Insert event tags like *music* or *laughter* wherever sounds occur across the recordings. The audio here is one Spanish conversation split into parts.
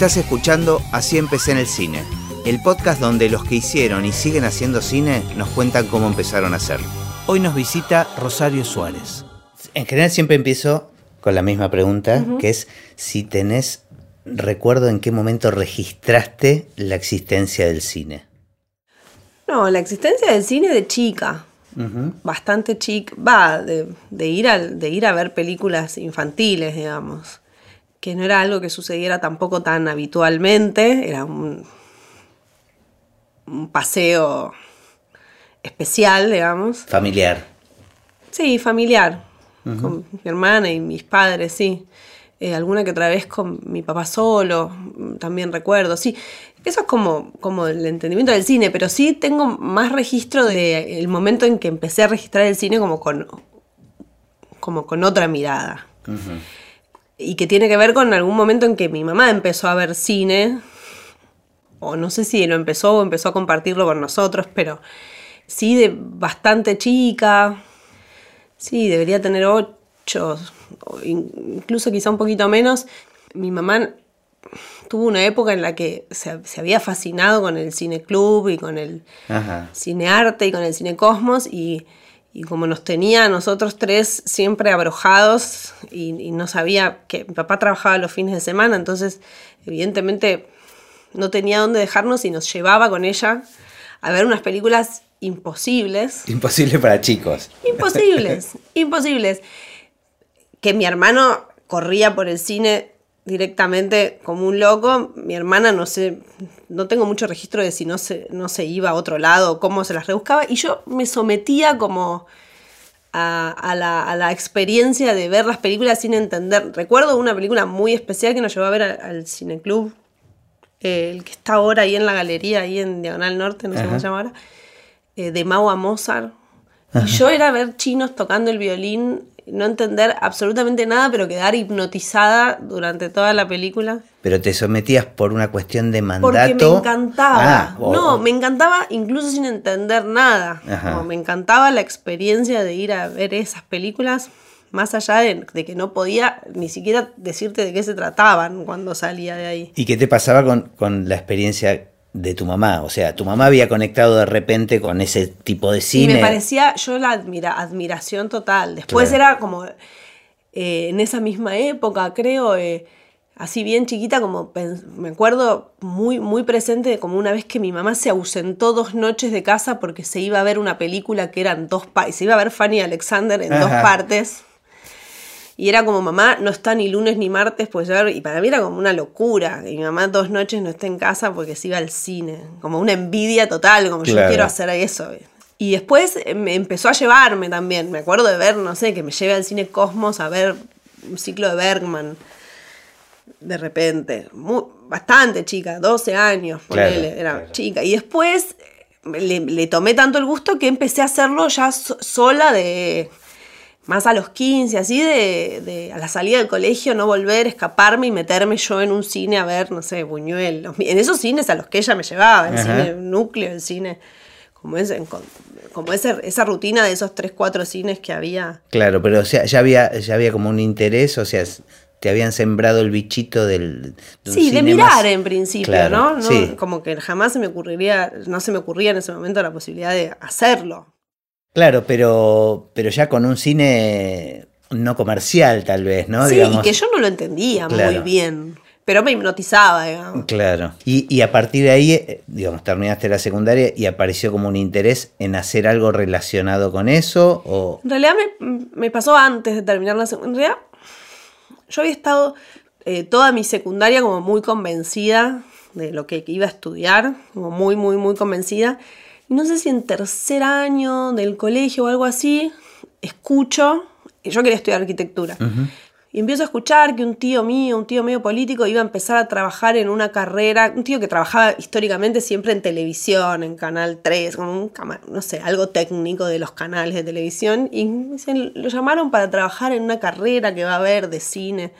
Estás escuchando Así empecé en el cine, el podcast donde los que hicieron y siguen haciendo cine nos cuentan cómo empezaron a hacerlo. Hoy nos visita Rosario Suárez. En general siempre empiezo con la misma pregunta, que es si tenés recuerdo en qué momento registraste la existencia del cine. No, la existencia del cine de chica. Bastante chica. Va, de, ir de ir a ver películas infantiles, digamos. Que no era algo que sucediera tampoco tan habitualmente. Era un, un paseo especial, digamos. Familiar. Sí, familiar. Con mi hermana y mis padres, sí. Eh, alguna que otra vez con mi papá solo, también recuerdo, sí. Eso es como, como el entendimiento del cine, pero sí tengo más registro del momento en que empecé a registrar el cine como con, como con otra mirada. Y que tiene que ver con algún momento en que mi mamá empezó a ver cine, o no sé si lo empezó o empezó a compartirlo con nosotros, pero sí de bastante chica, sí, debería tener ocho, incluso quizá un poquito menos, mi mamá tuvo una época en la que se, había fascinado con el cine club y con el cine arte y con el cine cosmos y, como nos tenía a nosotros tres siempre abrojados y, no sabía que mi papá trabajaba los fines de semana, entonces evidentemente no tenía dónde dejarnos y nos llevaba con ella a ver unas películas imposibles. Imposibles para chicos. Imposibles, *laughs* imposibles que mi hermano corría por el cine directamente como un loco. Mi hermana no sé, no tengo mucho registro de si no se, no se iba a otro lado cómo se las rebuscaba. Y yo me sometía como a, la, experiencia de ver las películas sin entender. Recuerdo una película muy especial que nos llevó a ver al, cineclub, eh, el que está ahora ahí en la galería, ahí en Diagonal Norte, no sé cómo se llama ahora, eh, de Mau a Mozart. Y yo era ver chinos tocando el violín no entender absolutamente nada, pero quedar hipnotizada durante toda la película. Pero te sometías por una cuestión de mandato. Porque me encantaba. Ah, no, me encantaba incluso sin entender nada. me encantaba la experiencia de ir a ver esas películas, más allá de, que no podía ni siquiera decirte de qué se trataban cuando salía de ahí. ¿Y qué te pasaba con, con la experiencia de tu mamá. O sea, tu mamá había conectado de repente con ese tipo de cine. Y me parecía yo la admiración total. Después era como eh, en esa misma época, creo, eh, así bien chiquita, como me acuerdo muy, muy presente, como una vez que mi mamá se ausentó dos noches de casa porque se iba a ver una película que eran dos partes. Se iba a ver Fanny Alexander en dos partes. Y era como, mamá, no está ni lunes ni martes, pues Y para mí era como una locura. Que mi mamá dos noches no esté en casa porque se iba al cine. Como una envidia total, como yo quiero hacer eso. Y después eh, me empezó a llevarme también. Me acuerdo de ver, no sé, que me lleve al cine Cosmos a ver un ciclo de Bergman. De repente. bastante chica, 12 años, ponele, era chica. Y después eh, le, le, tomé tanto el gusto que empecé a hacerlo ya sola de más a los 15, así de, a la salida del colegio no volver, escaparme y meterme yo en un cine a ver, no sé, Buñuel. En esos cines a los que ella me llevaba, el cine núcleo, el cine, como, ese, como esa rutina de esos 3, 4 cines que había. Claro, pero o sea, ya había, ya había como un interés, o sea, te habían sembrado el bichito del... sí, de mirar en principio, ¿no? Como que jamás se me ocurriría, no se me ocurría en ese momento la posibilidad de hacerlo. Claro, pero, pero ya con un cine no comercial tal vez, ¿no? Sí, y que yo no lo entendía muy bien. Pero me hipnotizaba, digamos. Claro. Y, a partir de ahí, eh, digamos, terminaste la secundaria y apareció como un interés en hacer algo relacionado con eso. O... En realidad me, pasó antes de terminar la secundaria. Yo había estado eh, toda mi secundaria como muy convencida de lo que iba a estudiar, como muy, muy, muy convencida no sé si en tercer año del colegio o algo así, escucho, y yo quería estudiar arquitectura. Y empiezo a escuchar que un tío mío, un tío medio político, iba a empezar a trabajar en una carrera, un tío que trabajaba históricamente siempre en televisión, en Canal 3, como un, no sé, algo técnico de los canales de televisión, y lo llamaron para trabajar en una carrera que va a haber de cine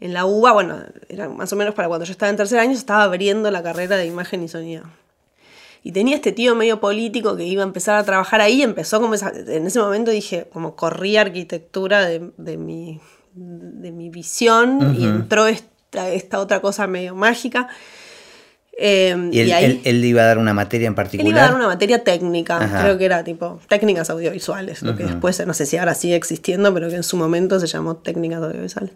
en la UBA, bueno, era más o menos para cuando yo estaba en tercer año, estaba abriendo la carrera de imagen y sonido. Y tenía este tío medio político que iba a empezar a trabajar ahí, empezó como en ese momento dije, como corría arquitectura de, mi, de mi visión y entró esta otra cosa medio mágica. Eh, ¿Y, él, ahí, él, iba a dar una materia en particular? Él iba a dar una materia técnica, Ajá. creo que era tipo técnicas audiovisuales, lo que después, no sé si ahora sigue existiendo, pero que en su momento se llamó técnicas audiovisuales.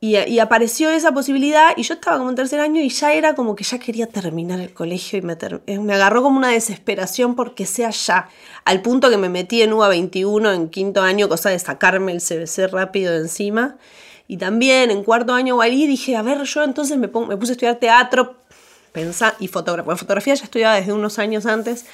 Y, apareció esa posibilidad y yo estaba como en tercer año y ya era como que ya quería terminar el colegio y me, me agarró como una desesperación porque sea ya, al punto que me metí en UA 21 en quinto año, cosa de sacarme el CBC rápido de encima. Y también en cuarto año ahí dije, a ver, yo entonces me, puse a estudiar teatro pensa, y fotografía. Bueno, fotografía ya estudiaba desde unos años antes,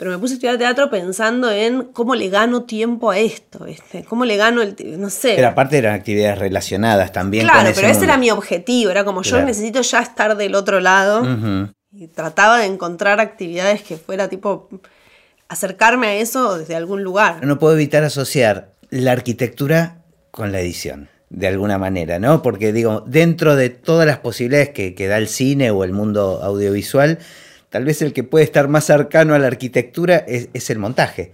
pero me puse a estudiar teatro pensando en cómo le gano tiempo a esto, ¿viste? ¿Cómo le gano el no sé. Pero aparte eran actividades relacionadas también. Claro, pero ese, ese era mi objetivo, era como claro. yo necesito ya estar del otro lado. Uh -huh. Y trataba de encontrar actividades que fuera tipo acercarme a eso desde algún lugar. No puedo evitar asociar la arquitectura con la edición de alguna manera, ¿no? Porque digo, dentro de todas las posibilidades que, que, da el cine o el mundo audiovisual, tal vez el que puede estar más cercano a la arquitectura es, es el montaje,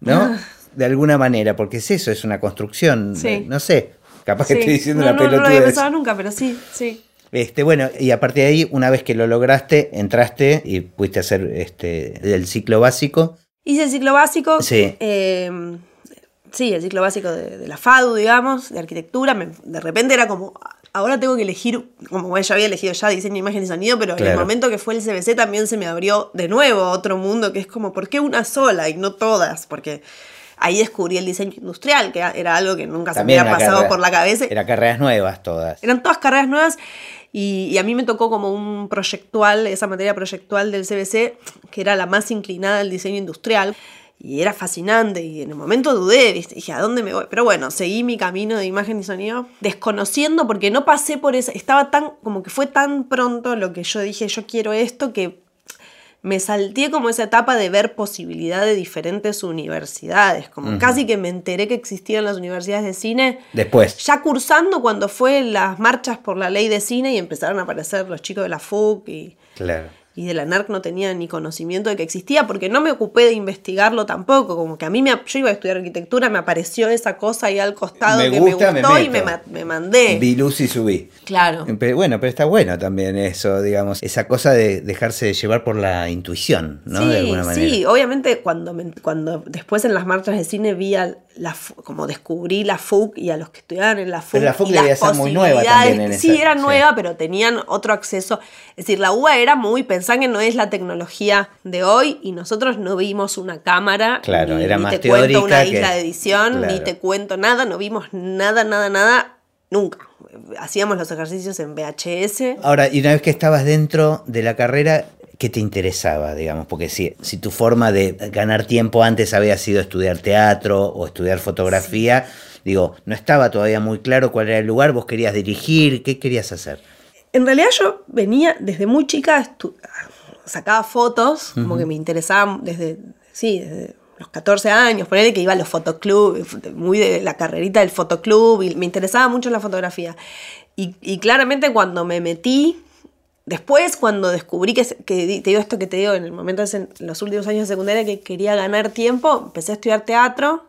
¿no? Ah. De alguna manera, porque es eso, es una construcción, sí. no sé, capaz sí. que estoy diciendo no, una no, pelotuda. No lo había pensado nunca, pero sí, sí. Este, bueno, y a partir de ahí, una vez que lo lograste, entraste y pudiste hacer este, el ciclo básico. Hice el ciclo básico. Sí. Eh, sí, el ciclo básico de, de, la FADU, digamos, de arquitectura. Me, de repente era como, ahora tengo que elegir, como bueno, ya había elegido ya diseño, imagen y sonido, pero claro. en el momento que fue el CBC también se me abrió de nuevo otro mundo que es como, ¿por qué una sola y no todas? Porque ahí descubrí el diseño industrial, que era algo que nunca también se me había pasado carrera, por la cabeza. Eran carreras nuevas todas. Eran todas carreras nuevas. Y, y, a mí me tocó como un proyectual, esa materia proyectual del CBC, que era la más inclinada al diseño industrial. Y era fascinante y en el momento dudé, ¿viste? dije, ¿a dónde me voy? Pero bueno, seguí mi camino de imagen y sonido, desconociendo porque no pasé por eso, estaba tan, como que fue tan pronto lo que yo dije, yo quiero esto, que me salté como esa etapa de ver posibilidad de diferentes universidades, como uh -huh. casi que me enteré que existían las universidades de cine. Después. Ya cursando cuando fue las marchas por la ley de cine y empezaron a aparecer los chicos de la FUC y... Claro y de la NARC no tenía ni conocimiento de que existía porque no me ocupé de investigarlo tampoco, como que a mí me, yo iba a estudiar arquitectura, me apareció esa cosa ahí al costado me que gusta, me gustó me y me, me, mandé. Vi luz y subí. Claro. Pero, bueno, pero está bueno también eso, digamos, esa cosa de dejarse llevar por la intuición, ¿no? Sí, de alguna manera. Sí, obviamente cuando, me, cuando después en las marchas de cine vi a la, como descubrí la FUC y a los que estudiaban en la FUC. Pero la FUC y debía ser muy nueva también en Sí, esa, era sí. nueva, pero tenían otro acceso. Es decir, la UBA era muy, que no es la tecnología de hoy y nosotros no vimos una cámara. Claro, ni, era ni más te teórica cuento una que- isla de edición, claro. ni te cuento nada, no vimos nada, nada, nada, nunca. Hacíamos los ejercicios en VHS. Ahora, y una vez que estabas dentro de la carrera, ¿qué te interesaba, digamos? Porque si, si tu forma de ganar tiempo antes había sido estudiar teatro o estudiar fotografía, digo, no estaba todavía muy claro cuál era el lugar, vos querías dirigir, ¿qué querías hacer? En realidad yo venía desde muy chica, sacaba fotos, como Ujú. que me interesaba desde, sí, desde los 14 años, ponerle que iba a los fotoclubs, muy de la carrerita del fotoclub, y me interesaba mucho la fotografía. Y, y claramente cuando me metí, después cuando descubrí que, que te digo esto que te digo en el momento, en los últimos años de secundaria, que quería ganar tiempo, empecé a estudiar teatro,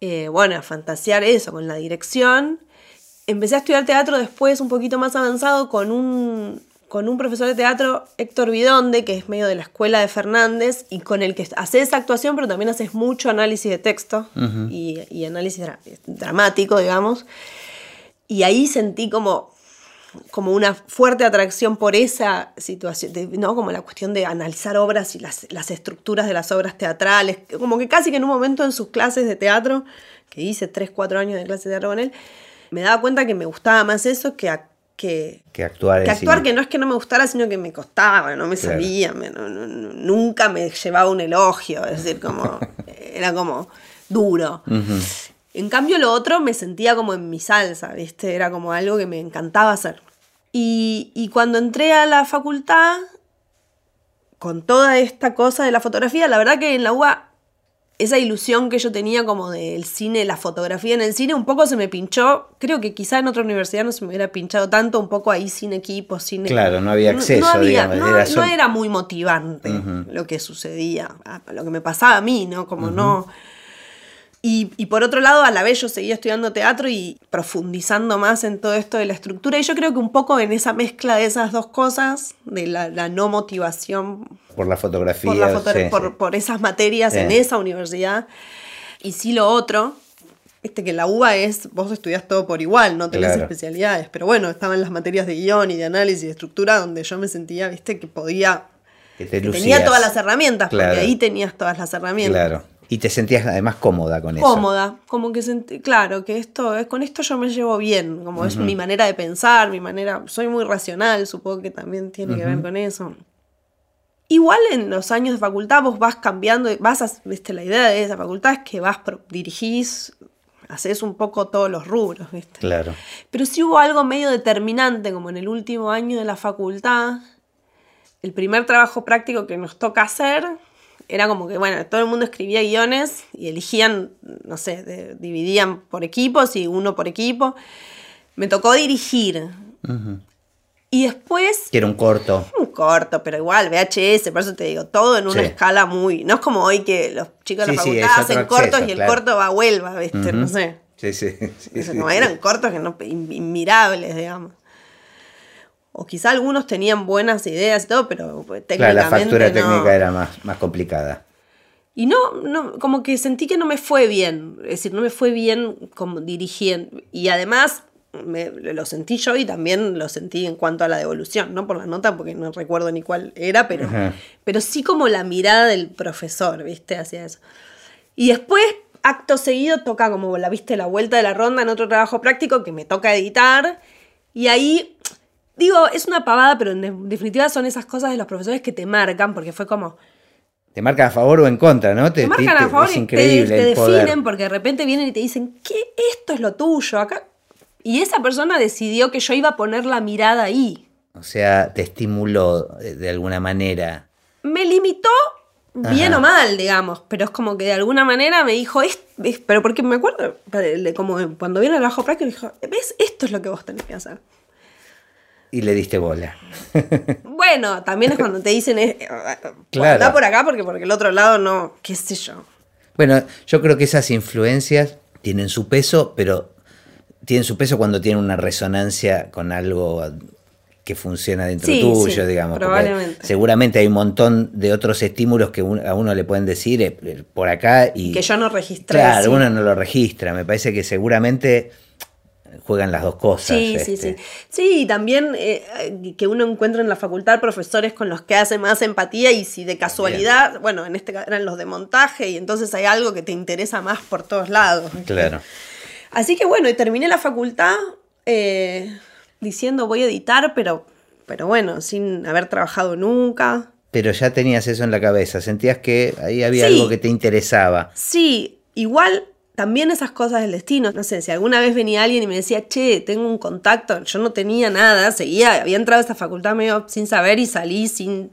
eh, bueno, a fantasear eso con la dirección. Empecé a estudiar teatro después, un poquito más avanzado, con un, con un profesor de teatro, Héctor Vidonde, que es medio de la escuela de Fernández, y con el que haces actuación, pero también haces mucho análisis de texto Ujú. y, y análisis dra- dramático, digamos. Y ahí sentí como, como una fuerte atracción por esa situación, de- ¿no? Como la cuestión de analizar obras y las, las estructuras de las obras teatrales, como que casi que en un momento en sus clases de teatro, que hice 3, 4 años de clase de teatro con él, me daba cuenta que me gustaba más eso que, a- que, Que actuar que actuar que no es que no me gustara, sino que me costaba, no me Claro. salía, me- no- no- no- nunca me llevaba un elogio, es decir, como *laughs* era como duro. En cambio, lo otro me sentía como en mi salsa, ¿viste? Era como algo que me encantaba hacer. Y, y cuando entré a la facultad, con toda esta cosa de la fotografía, la verdad que en la UBA, esa ilusión que yo tenía como del cine, la fotografía en el cine, un poco se me pinchó. Creo que quizá en otra universidad no se me hubiera pinchado tanto, un poco ahí sin equipo, sin... Claro, no había acceso, había- digamos, no- era no muy motivante lo que sucedía, lo que me pasaba a mí, ¿no? Como no... Y, por otro lado, a la vez yo seguía estudiando teatro y profundizando más en todo esto de la estructura. Y yo creo que un poco en esa mezcla de esas dos cosas, de la, no motivación. Por la fotografía. Por, esas materias en esa universidad. Y sí lo otro, Viste que la UBA es, vos estudias todo por igual, no tenés especialidades, pero bueno, estaban las materias de guion y de análisis y de estructura donde yo me sentía, viste, que podía, que, tenía todas las herramientas, porque ahí tenías todas las herramientas. Claro. Y te sentías además cómoda con eso. Cómoda, como que sentí, claro, que esto, con esto yo me llevo bien, como es mi manera de pensar, mi manera, soy muy racional, supongo que también tiene que ver con eso. Igual en los años de facultad vos vas cambiando, vas a, viste, la idea de esa facultad es que vas, dirigís, haces un poco todos los rubros, viste. Claro. Pero sí hubo algo medio determinante, como en el último año de la facultad, el primer trabajo práctico que nos toca hacer era como que, bueno, todo el mundo escribía guiones y elegían, no sé, dividían por equipos y uno por equipo. Me tocó dirigir. Y después... Que era un corto. Un corto, pero igual, VHS, por eso te digo, todo en una escala muy... No es como hoy que los chicos de la facultad hacen cortos y el corto va a Huelva, ¿viste? No sé. Sí, sí. *laughs* no, eran cortos que no, inmirables, digamos. O quizá algunos tenían buenas ideas y todo, pero técnicamente. Claro, la factura técnica era más, más complicada. Y no, no, como que sentí que no me fue bien. Es decir, no me fue bien como dirigiendo. Y además me, lo sentí yo y también lo sentí en cuanto a la devolución, no por la nota, porque no recuerdo ni cuál era, pero, pero sí como la mirada del profesor, ¿viste? Hacia eso. Y después, acto seguido, toca como la viste la vuelta de la ronda en otro trabajo práctico que me toca editar. Y ahí Digo, es una pavada, pero en definitiva son esas cosas de los profesores que te marcan, porque fue como. Te marcan a favor o en contra, ¿no? Te, marcan a favor y te, definen porque de repente vienen y te dicen, ¿qué? Esto es lo tuyo. Acá. Y esa persona decidió que yo iba a poner la mirada ahí. O sea, te estimuló de alguna manera. Me limitó bien o mal, digamos, pero es como que de alguna manera me dijo, es, pero porque me acuerdo, como cuando viene el bajo práctico, me dijo, ¿ves? Esto es lo que vos tenés que hacer y le diste bola. *laughs* bueno, también es cuando te dicen, eh, claro. por acá porque porque el otro lado no, qué sé yo. Bueno, yo creo que esas influencias tienen su peso, pero tienen su peso cuando tienen una resonancia con algo que funciona dentro tuyo, digamos. Probablemente. Seguramente hay un montón de otros estímulos que a uno le pueden decir eh, por acá y... Que yo no registré. Claro, uno no lo registra. Me parece que seguramente juegan las dos cosas. Sí, sí, sí. Este. Sí, y también eh, que uno encuentra en la facultad profesores con los que hace más empatía y si de casualidad, bueno, en este caso eran los de montaje y entonces hay algo que te interesa más por todos lados. Claro. Así que bueno, y terminé la facultad eh, diciendo voy a editar, pero, pero bueno, sin haber trabajado nunca. Pero ya tenías eso en la cabeza, sentías que ahí había algo que te interesaba. Sí, igual también esas cosas del destino. No sé, si alguna vez venía alguien y me decía, che, tengo un contacto, yo no tenía nada, seguía, había entrado a esta facultad medio sin saber y salí sin.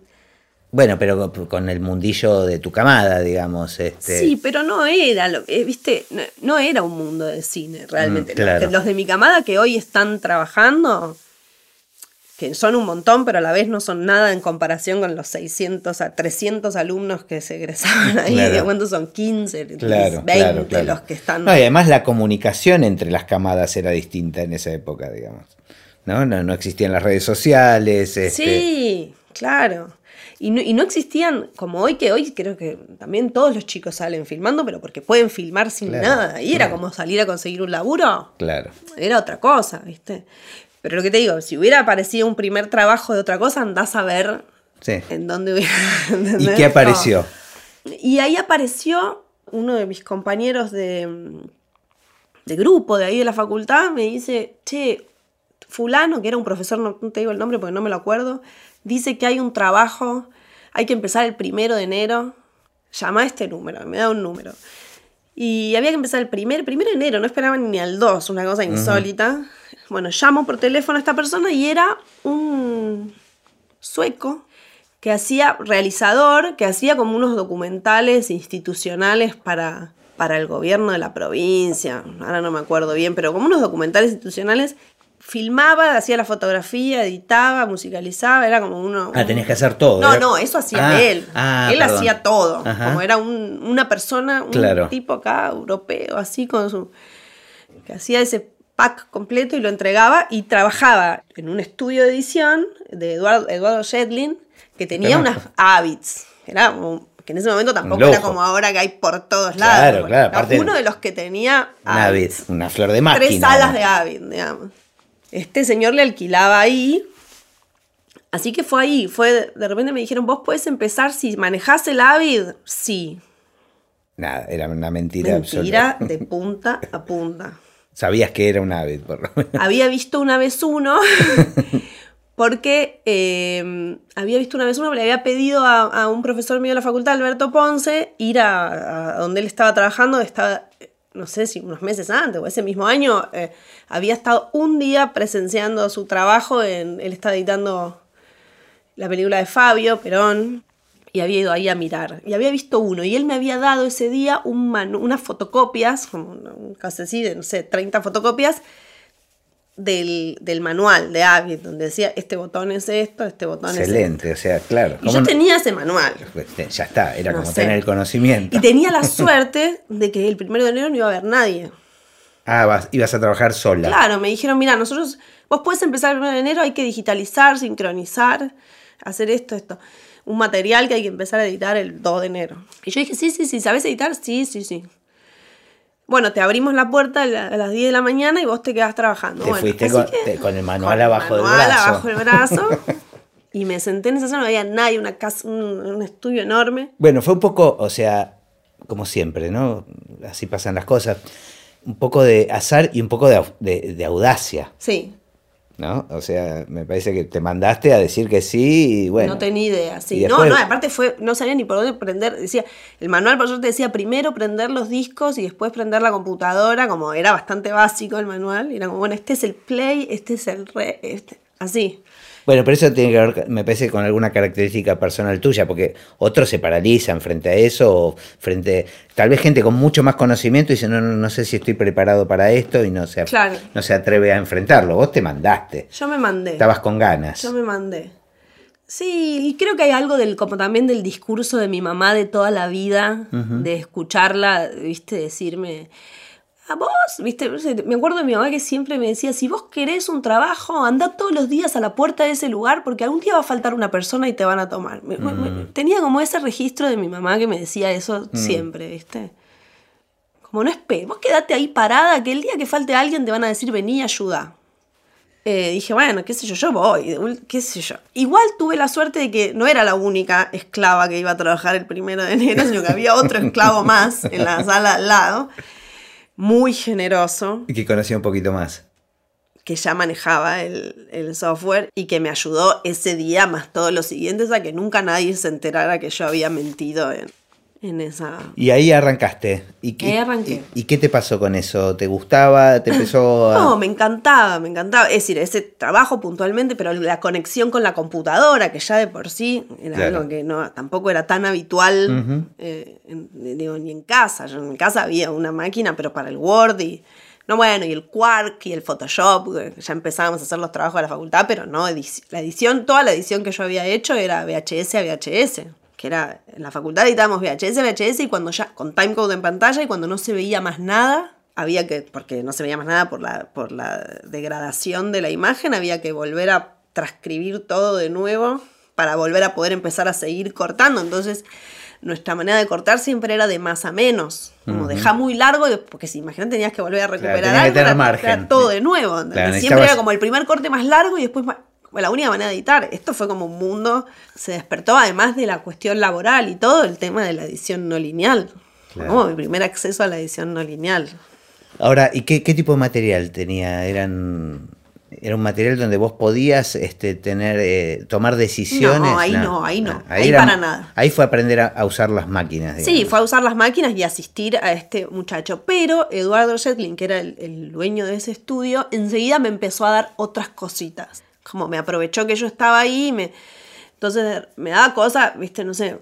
Bueno, pero con el mundillo de tu camada, digamos. Este... Sí, pero no era, lo, eh, viste, no, era un mundo de cine realmente. Mm, los de mi camada que hoy están trabajando que son un montón, pero a la vez no son nada en comparación con los 600 a 300 alumnos que se egresaban ahí. Claro. ¿Cuántos son? 15, 20 los que están. No, y además la comunicación entre las camadas era distinta en esa época, digamos. No, no, no existían las redes sociales. Este... Sí, claro. Y no, y no, existían, como hoy, que hoy creo que también todos los chicos salen filmando, pero porque pueden filmar sin nada. Y era como salir a conseguir un laburo. Claro. Era otra cosa, ¿viste? Pero lo que te digo, si hubiera aparecido un primer trabajo de otra cosa, andás a ver en dónde hubiera. *laughs* ¿Y qué apareció? Y ahí apareció uno de mis compañeros de, de grupo de ahí de la facultad, me dice, che, fulano, que era un profesor, no, te digo el nombre porque no me lo acuerdo, dice que hay un trabajo, hay que empezar el primero de enero, llama a este número, me da un número. Y había que empezar el primer, primero de enero, no esperaban ni al 2, una cosa insólita. Bueno, llamo por teléfono a esta persona y era un sueco que hacía realizador, que hacía como unos documentales institucionales para, para el gobierno de la provincia, ahora no me acuerdo bien, pero como unos documentales institucionales filmaba, hacía la fotografía, editaba, musicalizaba, era como uno... Ah, tenías que hacer todo. No, ¿eh? no, eso hacía Ah, él. ah, él perdón. hacía todo. Ajá. Como era un- una persona, un Claro. tipo acá, europeo, así con su... que hacía ese pack completo y lo entregaba y trabajaba en un estudio de edición de Eduardo, Eduardo Shedlin que tenía unas Avids. Era que en ese momento tampoco era como ahora que hay por todos Claro, lados. claro, aparte- uno de los que tenía Una, vez, una flor de máquina. Tres salas ¿no? de Avid, digamos. Este señor le alquilaba ahí. Así que fue ahí. Fue, de- repente me dijeron, vos podés empezar si manejás el Avid. Sí. Nada, era una mentira, Mentira absoluta. de punta a punta. Sabías que era un Avid, por lo menos. *laughs* Había visto una vez uno. *laughs* Porque eh, había visto una vez uno, le había pedido a, a un profesor mío de la facultad, Alberto Ponce, ir a, a donde él estaba trabajando, estaba, no sé si unos meses antes o ese mismo año, eh, había estado un día presenciando su trabajo, en, él estaba editando la película de Fabio Perón, y había ido ahí a mirar, y había visto uno, y él me había dado ese día un manu- unas fotocopias, casi así de, no sé, 30 fotocopias, del, del manual de Avid, donde decía, este botón es esto, este botón es Excelente, o sea, claro. Y ¿cómo yo no? tenía ese manual. Pues, Ya está, era No como sé. tener el conocimiento. Y tenía la *laughs* suerte de que el primero de enero no iba a haber nadie. Ah, vas- ibas a trabajar sola. Claro, me dijeron, mira, nosotros, vos puedes empezar el primero de enero, hay que digitalizar, sincronizar, hacer esto, esto. Un material que hay que empezar a editar el 2 de enero. Y yo dije, sí, sí, sí, ¿sabes editar? Sí, sí, sí. Bueno, te abrimos la puerta a la- a las 10 de la mañana y vos te quedás trabajando. Te Bueno, fuiste con, que- te- con el manual con el abajo manual del brazo. abajo del brazo. *laughs* y me senté en esa sala, no había nadie, una casa, un, un estudio enorme. Bueno, fue un poco, o sea, como siempre, ¿no? Así pasan las cosas. Un poco de azar y un poco de- de audacia, Sí, ¿no? O sea, me parece que te mandaste a decir que sí y bueno. no tenía idea, sí. No, no, aparte fue, no sabía ni por dónde prender. Decía, el manual por suerte decía primero prender los discos y después prender la computadora, como era bastante básico el manual. Y era como, bueno, este es el play, este es el re, este, así. Bueno, pero eso tiene que ver, me parece, con alguna característica personal tuya, porque otros se paralizan frente a eso, o frente, tal vez gente con mucho más conocimiento dice, no, no, no sé si estoy preparado para esto y no se, Claro. no se atreve a enfrentarlo. Vos te mandaste, Yo me mandé. estabas con ganas. Yo me mandé. Sí, y creo que hay algo del, como también del discurso de mi mamá de toda la vida, de escucharla, viste, decirme, a vos, viste, me acuerdo de mi mamá que siempre me decía, si vos querés un trabajo, anda todos los días a la puerta de ese lugar porque algún día va a faltar una persona y te van a tomar. Me- me- tenía como ese registro de mi mamá que me decía eso siempre, viste. Como no esperes, vos quedate ahí parada, que el día que falte alguien te van a decir, vení, ayuda. Eh, dije, bueno, qué sé yo, yo voy, qué sé yo. Igual tuve la suerte de que no era la única esclava que iba a trabajar el primero de enero, sino que había otro esclavo más en la sala al lado, muy generoso, Y que conocía un poquito más. que ya manejaba el, el software y que me ayudó ese día, más todos los siguientes, a que nunca nadie se enterara que yo había mentido en, en esa... Y ahí arrancaste. ¿Y qué, Ahí arranqué. Y, y qué te pasó con eso? ¿Te gustaba? ¿Te empezó *laughs* a...? No, me encantaba, me encantaba. Es decir, ese trabajo puntualmente, pero la conexión con la computadora, que ya de por sí era Claro. algo que no, tampoco era tan habitual, eh, en- digo, ni en casa. Yo en mi casa había una máquina, pero para el Word y. No, bueno, y el Quark y el Photoshop, que ya empezábamos a hacer los trabajos de la facultad, pero no, la edición, toda la edición que yo había hecho era VHS a VHS, que era, en la facultad editábamos VHS VHS y cuando ya, con timecode en pantalla y cuando no se veía más nada, había que, porque no se veía más nada por la, por la degradación de la imagen, había que volver a transcribir todo de nuevo para volver a poder empezar a seguir cortando. Entonces, nuestra manera de cortar siempre era de más a menos. Como dejar muy largo, y- porque si imagínate tenías que volver a recuperar que algo, tener margen. todo de nuevo. Claro, siempre era como el primer corte más largo y después bueno, la única manera de editar. Esto fue como un mundo, se despertó además de la cuestión laboral y todo el tema de la edición no lineal. Claro. Como mi primer acceso a la edición no lineal. Ahora, ¿y qué, qué tipo de material tenía? ¿Eran, ¿Era un material donde vos podías este, tener, eh, tomar decisiones? No, ahí no, ahí no, ahí era- para nada. Ahí fue aprender a, a usar las máquinas. Sí, fue a usar las máquinas y asistir a este muchacho. Pero Eduardo Shetlin, que era el, el dueño de ese estudio, enseguida me empezó a dar otras cositas. Como me aprovechó que yo estaba ahí, me, entonces me daba cosas, viste, no sé,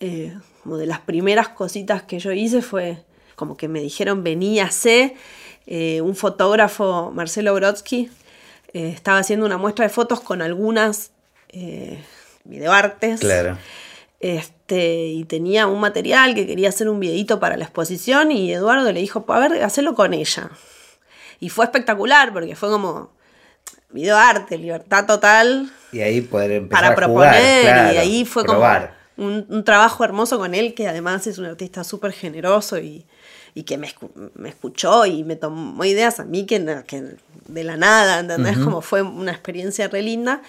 eh, como de las primeras cositas que yo hice fue como que me dijeron, vení a hacer, eh, un fotógrafo, Marcelo Brodsky, eh, estaba haciendo una muestra de fotos con algunas eh, videoartes. Claro. Este, y tenía un material que quería hacer un videito para la exposición y Eduardo le dijo, a ver, hacerlo con ella. Y fue espectacular porque fue como videoarte, libertad total. Y ahí poder empezar para a proponer. jugar, claro, y ahí fue probar. como un, un trabajo hermoso con él, que además es un artista súper generoso y, y que me, escu- me escuchó y me tomó ideas a mí que, que de la nada, ¿entendés? Como fue una experiencia re linda.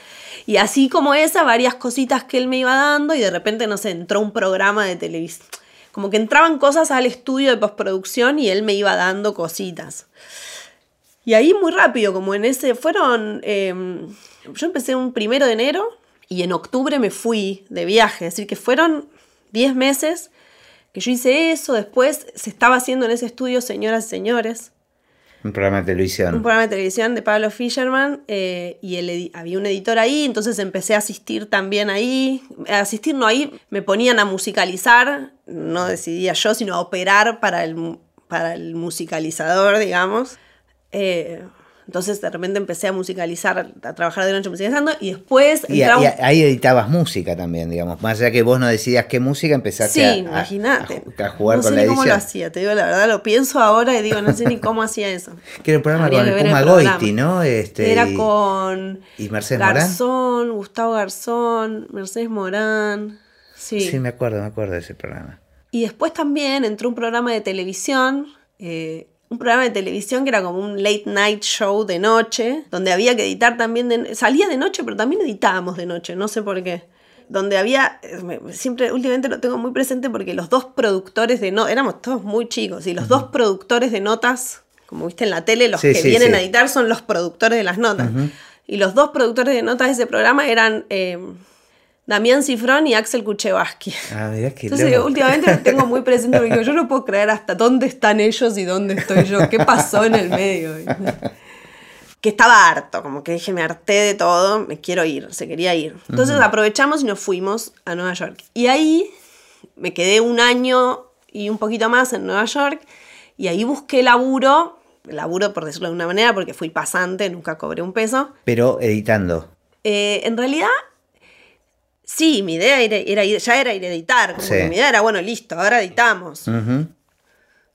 Y así como esa, varias cositas que él me iba dando y de repente, no sé, entró un programa de televisión. Como que entraban cosas al estudio de postproducción y él me iba dando cositas. Y ahí muy rápido, como en ese, fueron, eh, yo empecé un primero de enero y en octubre me fui de viaje, es decir, que fueron 10 meses que yo hice eso, después se estaba haciendo en ese estudio Señoras y Señores, Un programa de televisión. un programa de televisión de Pablo Fisherman eh, y el había un editor ahí, entonces empecé a asistir también ahí. A asistir no ahí, me ponían a musicalizar, no decidía yo, sino a operar para el, para el musicalizador, digamos. Eh, entonces de repente empecé a musicalizar, a trabajar de noche musicalizando y después Y, entraba y un- ahí editabas música también, digamos. Más allá que vos no decidías qué música, empezaste Sí, a, imagínate. a, a jugar no con sé la ni cómo lo edición. hacía, te digo la verdad, lo pienso ahora y digo, no sé ni cómo hacía eso. *laughs* Que era un programa con el Puma. Goiti, ¿no? Este, Era y- con y Mercedes Morán. Garzón, Gustavo Garzón, Mercedes Morán. Sí. Sí, me acuerdo, me acuerdo de ese programa. Y después también entró un programa de televisión, eh, un programa de televisión que era como un late night show de noche, donde había que editar también, de- salía de noche, pero también editábamos de noche, no sé por qué. Donde había, eh, siempre, últimamente lo tengo muy presente porque los dos productores de notas, éramos todos muy chicos, y los dos productores de notas, como viste en la tele, los Sí, que sí, vienen sí. a editar son los productores de las notas. Y los dos productores de notas de ese programa eran eh, Damián Cifrón y Axel Kuchevaski. Ah, mirá qué Entonces, últimamente lo tengo muy presente porque digo, yo no puedo creer hasta dónde están ellos y dónde estoy yo. ¿Qué pasó en el medio? Que estaba harto, como que dije, me harté de todo, me quiero ir, se quería ir. Entonces aprovechamos y nos fuimos a Nueva York. Y ahí me quedé un año y un poquito más en Nueva York y ahí busqué laburo, laburo por decirlo de una manera porque fui pasante, nunca cobré un peso. Pero editando. Eh, en realidad, sí, mi idea era, ya era ir a editar. Como Sí. que mi idea era, bueno, listo, ahora editamos.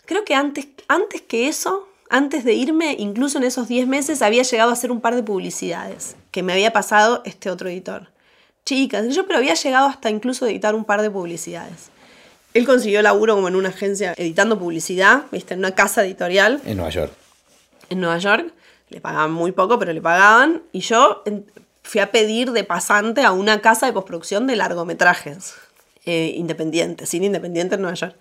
Creo que antes, antes que eso, antes de irme, incluso en esos 10 meses, había llegado a hacer un par de publicidades que me había pasado este otro editor. Chicas, yo, pero había llegado hasta incluso a editar un par de publicidades. Él consiguió laburo como en una agencia editando publicidad, viste, en una casa editorial En Nueva York. en Nueva York. Le pagaban muy poco, pero le pagaban. Y yo fui a pedir de pasante a una casa de postproducción de largometrajes. eh, independiente, cine independiente en Nueva York.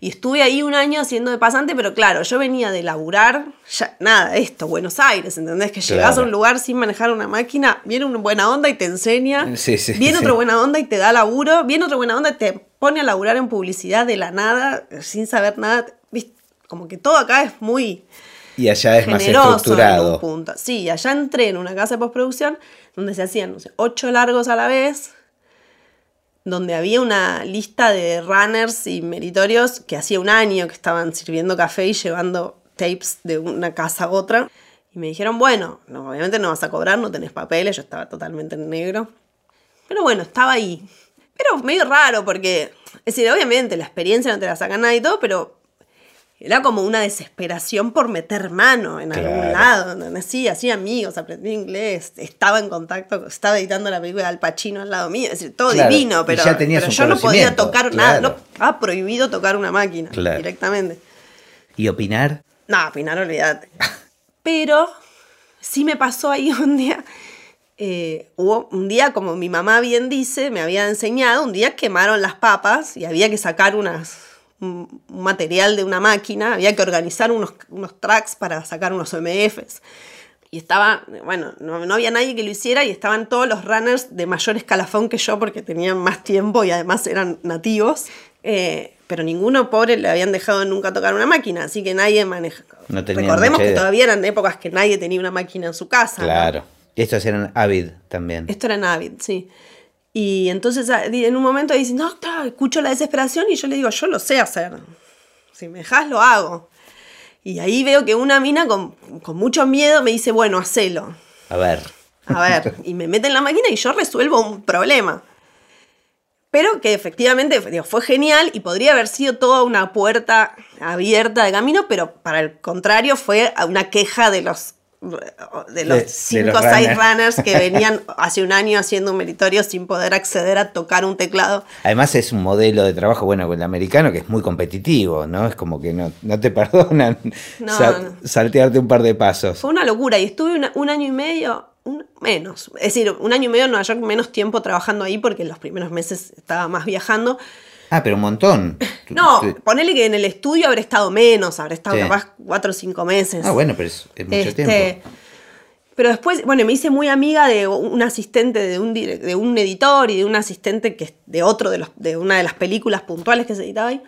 Y estuve ahí un año haciendo de pasante, pero claro, yo venía de laburar, ya, nada, esto, Buenos Aires, ¿entendés? Que llegás a un lugar sin manejar una máquina, viene una buena onda y te enseña, Sí, sí, viene sí. otra buena onda y te da laburo, viene otra buena onda y te pone a laburar en publicidad de la nada, sin saber nada. ¿viste? Como que todo acá es muy Y allá es más en estructurado. punto. Sí, allá entré en una casa de postproducción donde se hacían, no sé, ocho largos a la vez, donde había una lista de runners y meritorios que hacía un año que estaban sirviendo café y llevando tapes de una casa a otra. Y me dijeron, bueno, no, obviamente no vas a cobrar, no tenés papeles, yo estaba totalmente en negro. Pero bueno, estaba ahí. Pero medio raro porque, es decir, obviamente la experiencia no te la saca nadie y todo, pero era como una desesperación por meter mano en algún lado. Sí, hacía amigos, aprendí inglés, estaba en contacto, estaba editando la película de Al Pacino al lado mío, es decir, todo Claro, divino, pero, yo no podía tocar nada, no, estaba prohibido tocar una máquina directamente. ¿Y opinar? No, Pinar, olvídate. *laughs* Pero sí me pasó ahí *laughs* un día. eh, hubo un día, como mi mamá bien dice, me había enseñado, un día quemaron las papas y había que sacar unas, un, material de una máquina, había que organizar unos, unos tracks para sacar unos MFs. Y estaba, bueno, no, no había nadie que lo hiciera y estaban todos los runners de mayor escalafón que yo porque tenían más tiempo y además eran nativos. Eh, pero ninguno pobre le habían dejado nunca tocar una máquina, así que nadie maneja. No Recordemos que todavía eran épocas que nadie tenía una máquina en su casa. ¿no? Claro. Y estos eran Avid también. Esto era Navid, sí. Y entonces a- en un momento dicen, no, escucho la desesperación y yo le digo, yo lo sé hacer. Si me dejas, lo hago. Y ahí veo que una mina con, con mucho miedo me dice, bueno, hacelo. A ver. A ver, y me meten en la máquina y yo resuelvo un problema. Pero que efectivamente fue genial y podría haber sido toda una puerta abierta de camino, pero para el contrario fue una queja de los de los cinco o seis runners que *laughs* venían hace un año haciendo un meritorio sin poder acceder a tocar un teclado. Además es un modelo de trabajo, bueno, con el americano que es muy competitivo, ¿no? Es como que no, te *laughs* perdonan saltearte un par de pasos. Fue una locura y estuve un año y medio, menos, es decir, un año y medio en Nueva York, menos tiempo trabajando ahí porque en los primeros meses estaba más viajando. Ah, pero un montón. *laughs* No, ponele que en el estudio habré estado menos, habré estado capaz cuatro o cinco meses. Ah, bueno, pero es, mucho este, tiempo. Pero después, bueno, me hice muy amiga de un asistente de un, de un editor y de un asistente que de otro de, los, de una de las películas puntuales que se editaba ahí.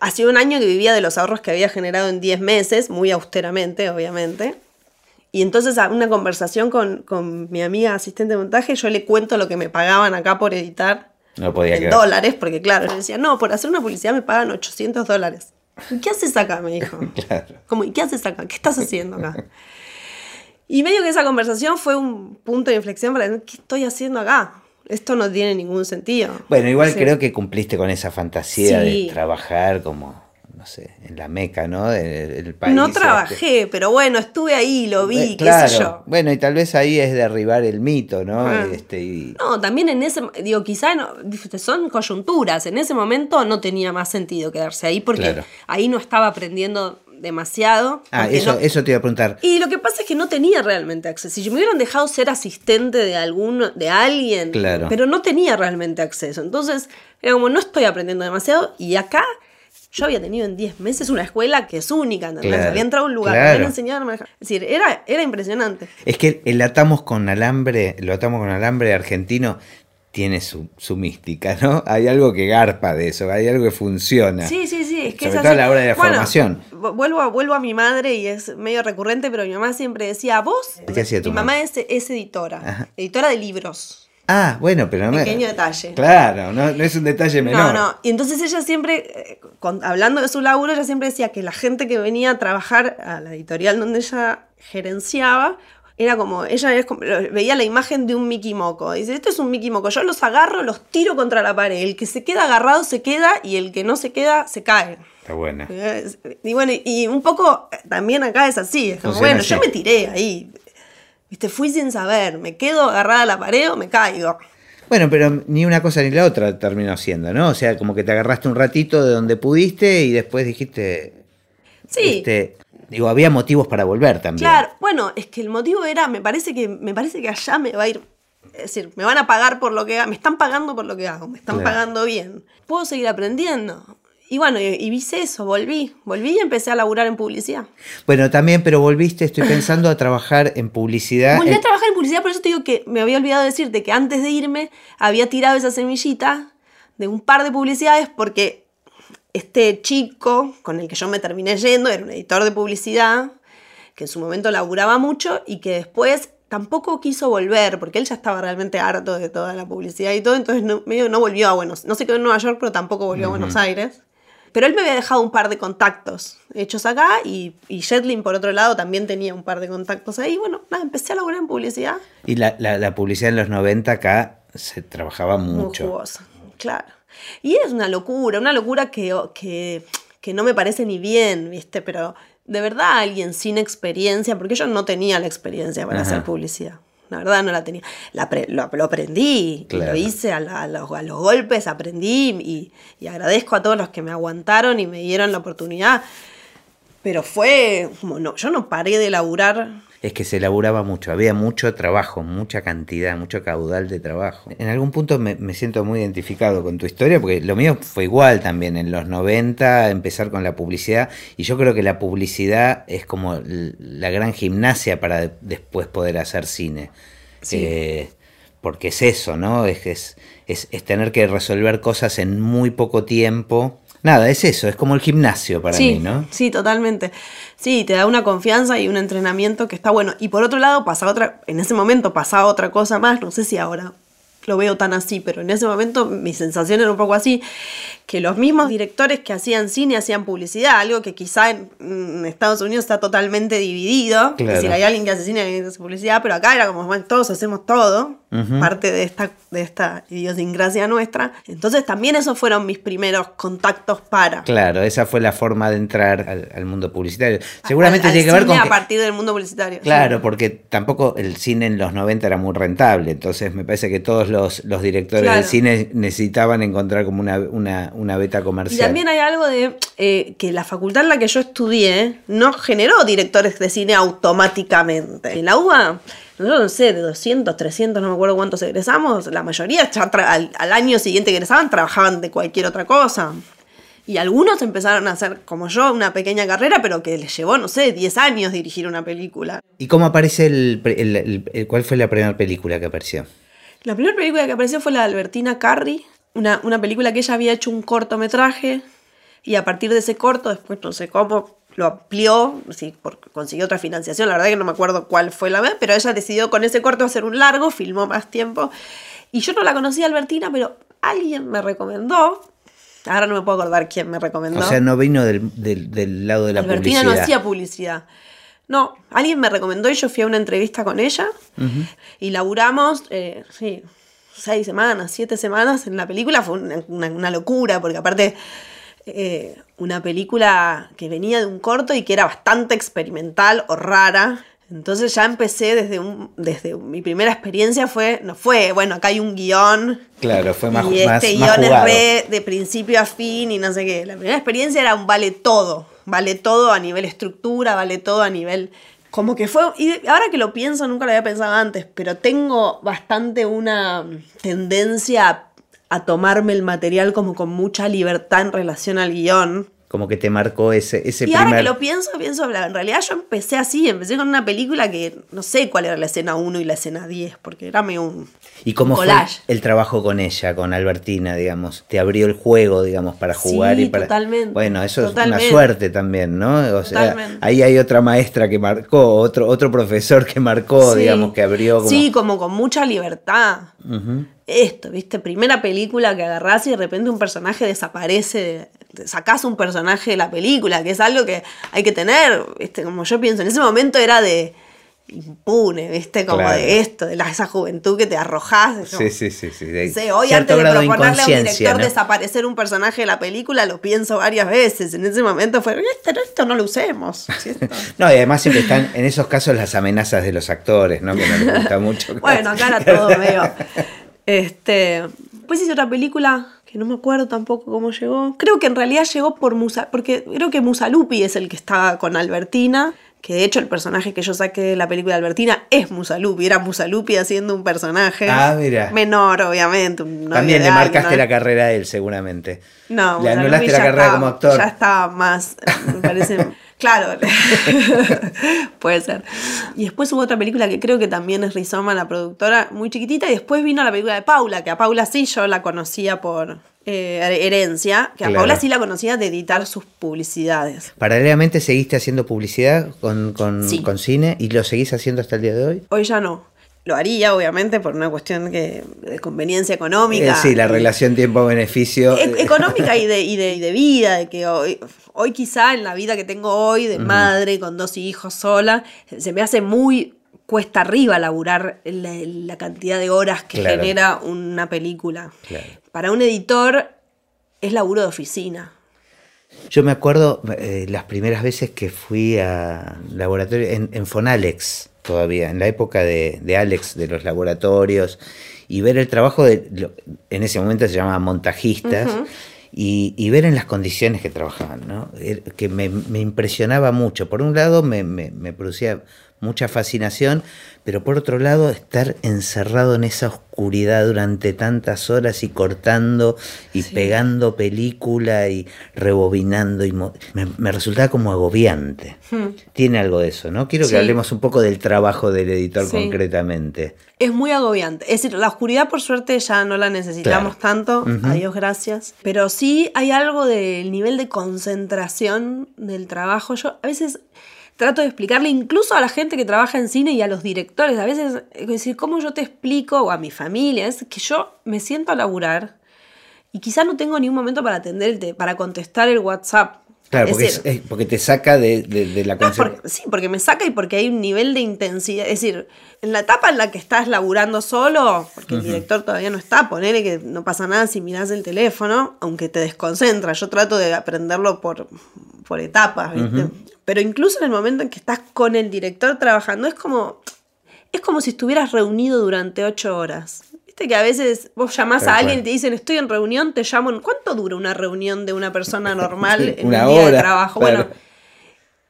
Hacía un año que vivía de los ahorros que había generado en 10 meses, muy austeramente, obviamente. Y entonces a una conversación con, con mi amiga asistente de montaje, yo le cuento lo que me pagaban acá por editar no podía en dólares, porque claro, yo decía, no, por hacer una publicidad me pagan 800 dólares. ¿Y qué haces acá? Me dijo. *laughs* claro. Como, ¿y qué haces acá? ¿Qué estás haciendo acá? *laughs* Y medio que esa conversación fue un punto de inflexión para decir, ¿qué estoy haciendo acá? Esto no tiene ningún sentido. Bueno, igual creo que cumpliste con esa fantasía de trabajar como no sé, en la meca, ¿no? País no este. trabajé, pero bueno, estuve ahí, lo vi, qué sé yo. Bueno, y tal vez ahí es derribar el mito, ¿no? Ah. Este, No, también en ese, digo, quizá no, son coyunturas, en ese momento no tenía más sentido quedarse ahí porque ahí no estaba aprendiendo demasiado. Ah, eso, eso te iba a preguntar. Y lo que pasa es que no tenía realmente acceso. Si me hubieran dejado ser asistente de alguno, de alguien, claro. pero no tenía realmente acceso. Entonces, era como, no estoy aprendiendo demasiado. Y acá yo había tenido en 10 meses una escuela que es única, ¿entendés? había entrado a un lugar, me habían enseñado a manejar. Es decir, era, era impresionante. Es que el atamos con alambre, lo atamos con alambre argentino, tiene su, mística, ¿no? Hay algo que garpa de eso, hay algo que funciona. Sí, sí, sí. Es que Sobre todo a la hora de la formación. Vuelvo a, vuelvo a mi madre y es medio recurrente, pero mi mamá siempre decía, vos, ¿Qué hacía tu mi mamá, es, es editora, editora de libros. Ah, bueno, pero no Pequeño detalle. Claro, no, es un detalle menor. No, no. Y entonces ella siempre, eh, hablando de su laburo, ella siempre decía que la gente que venía a trabajar a la editorial donde ella gerenciaba, era como, ella veía la imagen de un Mickey Moco. Dice, esto es un Mickey Moco, yo los agarro, los tiro contra la pared. El que se queda agarrado se queda y el que no se queda se cae. Está buena. Y bueno, y un poco también acá es así. Es como, bueno, yo me tiré ahí. Viste, fui sin saber, me quedo agarrada a la pared o me caigo. Bueno, pero ni una cosa ni la otra terminó siendo, ¿no? O sea, como que te agarraste un ratito de donde pudiste y después dijiste. Sí. Este, digo, había motivos para volver también. Claro, bueno, es que el motivo era, me parece que, me parece que allá me va a ir. Es decir, me van a pagar por lo que hago, me están pagando por lo que hago, me están pagando bien. Puedo seguir aprendiendo. Y bueno, y, hice eso, volví, volví y empecé a laburar en publicidad. Bueno, también, pero volviste, estoy pensando, a trabajar en publicidad. Volví a trabajar en publicidad, por eso te digo que me había olvidado decirte que antes de irme había tirado esa semillita de un par de publicidades porque este chico con el que yo me terminé yendo era un editor de publicidad que en su momento laburaba mucho y que después tampoco quiso volver, porque él ya estaba realmente harto de toda la publicidad y todo, entonces no, medio no volvió a Buenos no se quedó en Nueva York, pero tampoco volvió a Buenos Aires. Pero él me había dejado un par de contactos hechos acá y, y Jetlin, por otro lado, también tenía un par de contactos ahí. Bueno, nada, empecé a laburar en publicidad. Y la, la, publicidad en los 90 acá se trabajaba mucho. Muy jugosa, claro. Y es una locura, una locura que, que, que no me parece ni bien, ¿viste? Pero de verdad alguien sin experiencia, porque yo no tenía la experiencia para hacer publicidad. La verdad no la tenía. lo, aprendí, lo hice a, los, golpes, aprendí y, agradezco a todos los que me aguantaron y me dieron la oportunidad. Pero fue como, no, yo no paré de laburar. Es que se laburaba mucho, había mucho trabajo, mucha cantidad, mucho caudal de trabajo. En algún punto me, me siento muy identificado con tu historia, porque lo mío fue igual también, en los 90 empezar con la publicidad, y yo creo que la publicidad es como la gran gimnasia para después poder hacer cine. Eh, porque es eso, ¿no? Es, es, es, tener que resolver cosas en muy poco tiempo. Nada, es eso, es como el gimnasio para mí, ¿no? Sí, totalmente. Sí, te da una confianza y un entrenamiento que está bueno. Y por otro lado, pasa otra, en ese momento pasaba otra cosa más, no sé si ahora lo veo tan así, pero en ese momento mi sensación era un poco así, que los mismos directores que hacían cine hacían publicidad, algo que quizá en, Estados Unidos está totalmente dividido. Es decir, hay alguien que hace cine y alguien que hace publicidad, pero acá era como, todos hacemos todo, parte de esta, de esta idiosincrasia nuestra. Entonces también esos fueron mis primeros contactos para. Claro, esa fue la forma de entrar al, mundo publicitario. Seguramente tiene que ver con... a partir del mundo publicitario. Claro, porque tampoco el cine en los 90 era muy rentable, entonces me parece que todos los, los directores de cine necesitaban encontrar como una, una una beta comercial. Y también hay algo de eh, que la facultad en la que yo estudié no generó directores de cine automáticamente. En la UBA, nosotros no sé, de 200, 300, no me acuerdo cuántos egresamos, la mayoría al, al año siguiente que egresaban trabajaban de cualquier otra cosa. Y algunos empezaron a hacer, como yo, una pequeña carrera, pero que les llevó, no sé, 10 años dirigir una película. ¿Y cómo aparece el, el cuál fue la primera película que apareció? La primera película que apareció fue la de Albertina Carri, una, película que ella había hecho un cortometraje y a partir de ese corto, después no sé cómo, lo amplió, sí, porque consiguió otra financiación, la verdad que no me acuerdo cuál fue la vez, pero ella decidió con ese corto hacer un largo, filmó más tiempo. Y yo no la conocía Albertina, pero alguien me recomendó. Ahora no me puedo acordar quién me recomendó. O sea, no vino del, lado de la Albertina no hacía publicidad. No, alguien me recomendó y yo fui a una entrevista con ella y laburamos, eh, sí, seis semanas, siete semanas en la película, fue una, locura, porque aparte eh, una película que venía de un corto y que era bastante experimental o rara. Entonces ya empecé desde un, desde mi primera experiencia fue, no fue, bueno, acá hay un guion. Claro, fue más Y este guion es re de principio a fin y no sé qué. La primera experiencia era un vale todo, vale todo a nivel estructura, vale todo a nivel como que fue, y ahora que lo pienso, nunca lo había pensado antes, pero tengo bastante una tendencia a, a tomarme el material como con mucha libertad en relación al guion como que te marcó ese, ese y ahora que lo pienso, pienso, en realidad yo empecé así, empecé con una película que no sé cuál era la escena 1 y la escena 10, porque era un ¿Y cómo fue el trabajo con ella, con Albertina, digamos? Te abrió el juego, digamos, para jugar y para... totalmente. Bueno, eso es una suerte también, ¿no? O sea, ahí hay otra maestra que marcó, otro, otro profesor que marcó, digamos, que abrió... Sí, como con mucha libertad. Esto, ¿viste? Primera película que agarrás y de repente un personaje desaparece sacás un personaje de la película, que es algo que hay que tener, ¿viste? como yo pienso, en ese momento era de impune, ¿viste? Como de esto, de esa juventud que te arrojás. sí, sí, sí. sí, hoy antes de proponerle a un director desaparecer un personaje de la película, lo pienso varias veces. En ese momento fue, esto, esto no lo usemos. *laughs* no, y además siempre están en esos casos las amenazas de los actores, ¿no? Que no les gusta mucho. *laughs* bueno, *laughs* acá era todo medio... Este, pues hice otra película que no me acuerdo tampoco cómo llegó. Creo que en realidad llegó por Musa, porque creo que Musalupi es el que estaba con Albertina, que de hecho el personaje que yo saqué de la película de Albertina es Musalupi, era Musalupi haciendo un personaje ah, mira. menor, obviamente. También le marcaste la carrera a él, seguramente. No, le anulaste la carrera como actor. Ya estaba más, me parece. *laughs* Claro, *laughs* puede ser. Y después hubo otra película que creo que también es Rizoma, la productora, muy chiquitita, y después vino la película de Paula, que a Paula sí yo la conocía por eh, herencia, que a Paula sí la conocía de editar sus publicidades. Paralelamente seguiste haciendo publicidad con, con cine y lo seguís haciendo hasta el día de hoy. Hoy ya no lo haría, obviamente, por una cuestión que, de conveniencia económica. Eh, sí, la relación tiempo-beneficio. E-, económica *laughs* y de, y, de, vida, de que hoy, hoy quizá en la vida que tengo hoy, de madre, con dos hijos sola, se me hace muy cuesta arriba laburar la, cantidad de horas que genera una película. Para un editor es laburo de oficina. Yo me acuerdo eh, las primeras veces que fui a laboratorio en, en Fonalex todavía, en la época de, Alex, de los laboratorios, y ver el trabajo de, en ese momento se llamaba montajistas, y, ver en las condiciones que trabajaban, ¿no? Er, que me, impresionaba mucho. Por un lado me, me producía mucha fascinación, pero por otro lado estar encerrado en esa oscuridad durante tantas horas y cortando y pegando película y rebobinando y me, resultaba como agobiante. Hmm. Tiene algo de eso, ¿no? Quiero que hablemos un poco del trabajo del editor concretamente. Es muy agobiante. Es decir, la oscuridad por suerte ya no la necesitamos tanto, adiós gracias. Pero sí hay algo del nivel de concentración del trabajo. Yo a veces trato de explicarle incluso a la gente que trabaja en cine y a los directores. A veces, es decir, ¿cómo yo te explico, o a mi familia, es que yo me siento a laburar y quizás no tengo ni un momento para atenderte, para contestar el WhatsApp. Claro, porque, porque, te saca de, de, la no, Sí, porque me saca y porque hay un nivel de intensidad. Es decir, en la etapa en la que estás laburando solo, porque el director todavía no está, ponele que no pasa nada si miras el teléfono, aunque te desconcentra. Yo trato de aprenderlo por, por etapas, ¿viste? Pero incluso en el momento en que estás con el director trabajando, es como, es como si estuvieras reunido durante ocho horas que a veces vos llamás a alguien y te dicen estoy en reunión, te llamo. ¿Cuánto dura una reunión de una persona normal *laughs* en un día de trabajo? Bueno,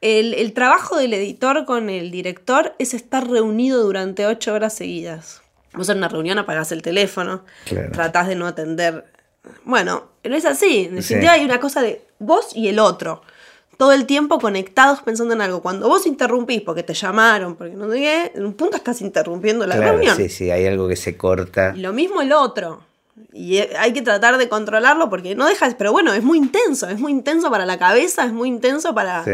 el, trabajo del editor con el director es estar reunido durante ocho horas seguidas. Vos en una reunión apagás el teléfono, tratás de no atender. Bueno, no es así. En definitiva hay una cosa de vos y el otro todo el tiempo conectados pensando en algo. Cuando vos interrumpís porque te llamaron, porque no sé qué, en un punto estás interrumpiendo la reunión. Sí, sí, hay algo que se corta. Y lo mismo el otro. Y hay que tratar de controlarlo porque no dejas, pero bueno, es muy intenso, es muy intenso para la cabeza, es muy intenso para,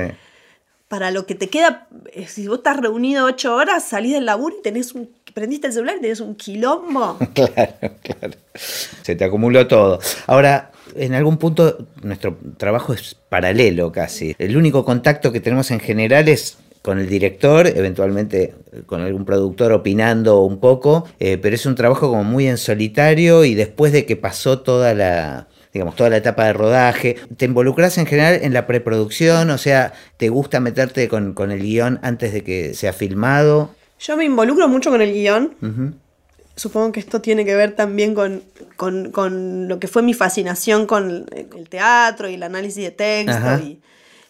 para lo que te queda. Eh, si vos estás reunido ocho horas, salís del laburo y tenés un, prendiste el celular y tenés un quilombo. *laughs* claro, claro. Se te acumuló todo. Ahora, en algún punto nuestro trabajo es paralelo casi. El único contacto que tenemos en general es con el director, eventualmente con algún productor opinando un poco, eh, pero es un trabajo como muy en solitario y después de que pasó toda la, digamos, toda la etapa de rodaje. ¿Te involucras en general en la preproducción? O sea, ¿te gusta meterte con, el guion antes de que sea filmado? Yo me involucro mucho con el guion supongo que esto tiene que ver también con, lo que fue mi fascinación con el teatro y el análisis de texto. Y,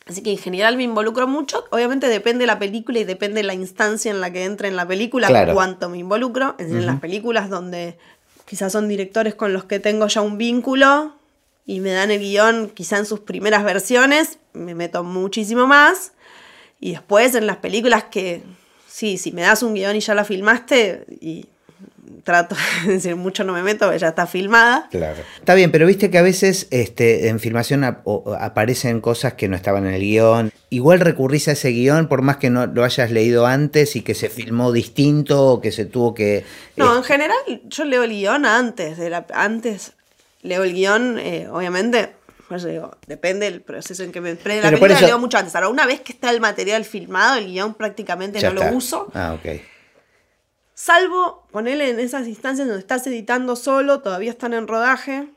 así que en general me involucro mucho. Obviamente depende de la película y depende de la instancia en la que entre en la película cuánto me involucro. En las películas donde quizás son directores con los que tengo ya un vínculo y me dan el guion quizá en sus primeras versiones, me meto muchísimo más. Y después en las películas que, sí, si me das un guion y ya la filmaste y trato *laughs* de decir mucho no me meto, ya está filmada. Claro. Está bien, pero viste que a veces este, en filmación aparecen cosas que no estaban en el guion. Igual recurrís a ese guion por más que no lo hayas leído antes y que se filmó distinto o que se tuvo que... No, en general yo leo el guion antes. De la, antes leo el guion, eh, obviamente... Pues depende del proceso en que me prende la película, leo mucho antes. Ahora, una vez que está el material filmado, el guion prácticamente no lo uso. Ah, ok. Salvo ponerle en esas instancias donde estás editando solo, todavía están en rodaje,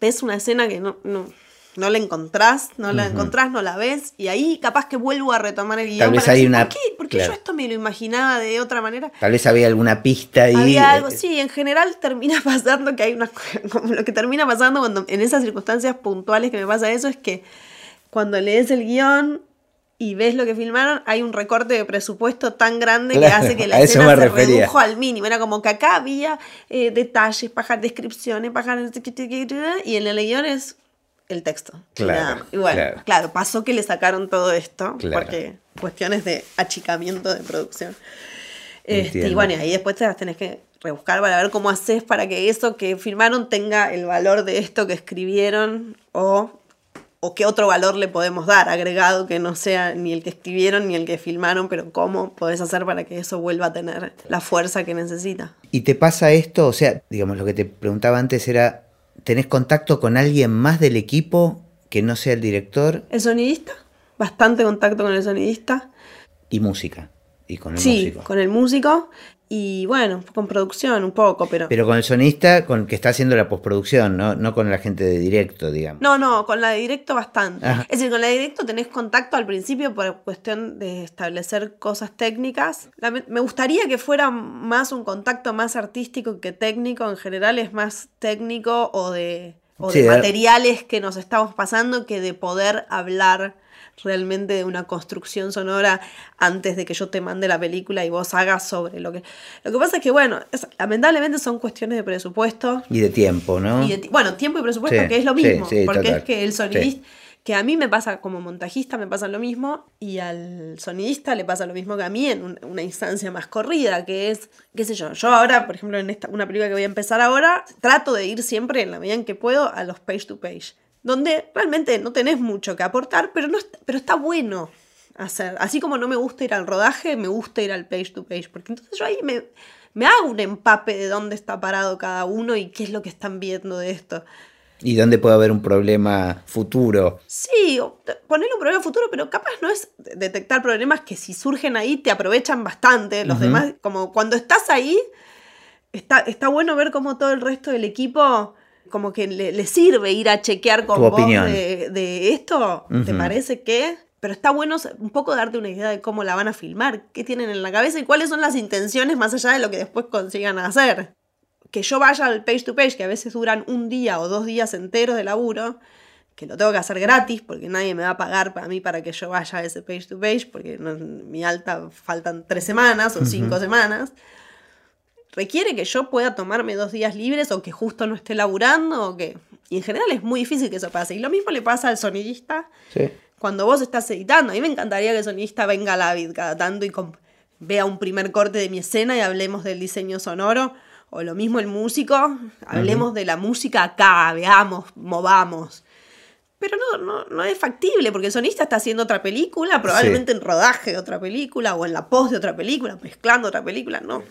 ves una escena que no, no, no la encontrás, no la encontrás, no la ves, y ahí capaz que vuelvo a retomar el guion. Tal vez hay una... ¿Por qué? Porque yo esto me lo imaginaba de otra manera. Tal vez había alguna pista ahí. Había algo, sí, en general termina *laughs* pasando que hay una... Lo que termina pasando cuando en esas circunstancias puntuales que me pasa eso es que cuando lees el guion y ves lo que filmaron, hay un recorte de presupuesto tan grande que hace que la escena se redujo al mínimo. Era como que acá había eh, detalles, pajar descripciones, pajar... Y en el guion es el texto. Claro, y bueno, claro. pasó que le sacaron todo esto, porque cuestiones de achicamiento de producción. Este, y bueno, ahí después te las tenés que rebuscar para ver cómo haces para que eso que filmaron tenga el valor de esto que escribieron o o qué otro valor le podemos dar agregado que no sea ni el que escribieron ni el que filmaron, pero cómo podés hacer para que eso vuelva a tener la fuerza que necesita. ¿Y te pasa esto? O sea, digamos, lo que te preguntaba antes era, ¿tenés contacto con alguien más del equipo que no sea el director? El sonidista, bastante contacto con el sonidista. Y música. Y con el sí, con el músico. Y bueno, con producción un poco, pero... Pero con el sonista con que está haciendo la postproducción, ¿no? No con la gente de directo, digamos. No, no, con la de directo bastante. Es decir, con la de directo tenés contacto al principio por cuestión de establecer cosas técnicas. me gustaría que fuera más un contacto más artístico que técnico. En general es más técnico o de, o de materiales que nos estamos pasando que de poder hablar realmente de una construcción sonora antes de que yo te mande la película y vos hagas sobre lo que... Lo que pasa es que, bueno, lamentablemente son cuestiones de presupuesto. Y de tiempo, ¿no? bueno, tiempo y presupuesto, que es lo mismo, porque es que el sonidista... Que a mí me pasa como montajista, me pasa lo mismo, y al sonidista le pasa lo mismo que a mí en una instancia más corrida, que es, qué sé yo, yo ahora, por ejemplo, en esta, una película que voy a empezar ahora, trato de ir siempre en la medida en que puedo a los page to page donde realmente no tenés mucho que aportar, pero, no, pero está bueno hacer. Así como no me gusta ir al rodaje, me gusta ir al page to page, porque entonces yo ahí me, me hago un empape de dónde está parado cada uno y qué es lo que están viendo de esto. ¿Y dónde puede haber un problema futuro? Sí, ponerle un problema futuro, pero capaz no es detectar problemas que si surgen ahí te aprovechan bastante. Los demás, como cuando estás ahí, está, está bueno ver cómo todo el resto del equipo como que le, sirve ir a chequear con vos de, esto. ¿Te parece que? Pero está bueno un poco darte una idea de cómo la van a filmar, qué tienen en la cabeza y cuáles son las intenciones más allá de lo que después consigan hacer que yo vaya al page to page, que a veces duran un día o dos días enteros de laburo, que lo tengo que hacer gratis porque nadie me va a pagar para mí para que yo vaya a ese page to page, porque en mi alta faltan tres semanas o cinco semanas, requiere que yo pueda tomarme dos días libres o que justo no esté laburando o que... Y en general es muy difícil que eso pase. Y lo mismo le pasa al sonidista cuando vos estás editando. A mí me encantaría que el sonidista venga a la vid cada tanto y vea un primer corte de mi escena y hablemos del diseño sonoro o lo mismo el músico, hablemos de la música acá, veamos, movamos. Pero no, no, es factible, porque el sonista está haciendo otra película, probablemente en rodaje de otra película, o en la post de otra película, mezclando otra película, no.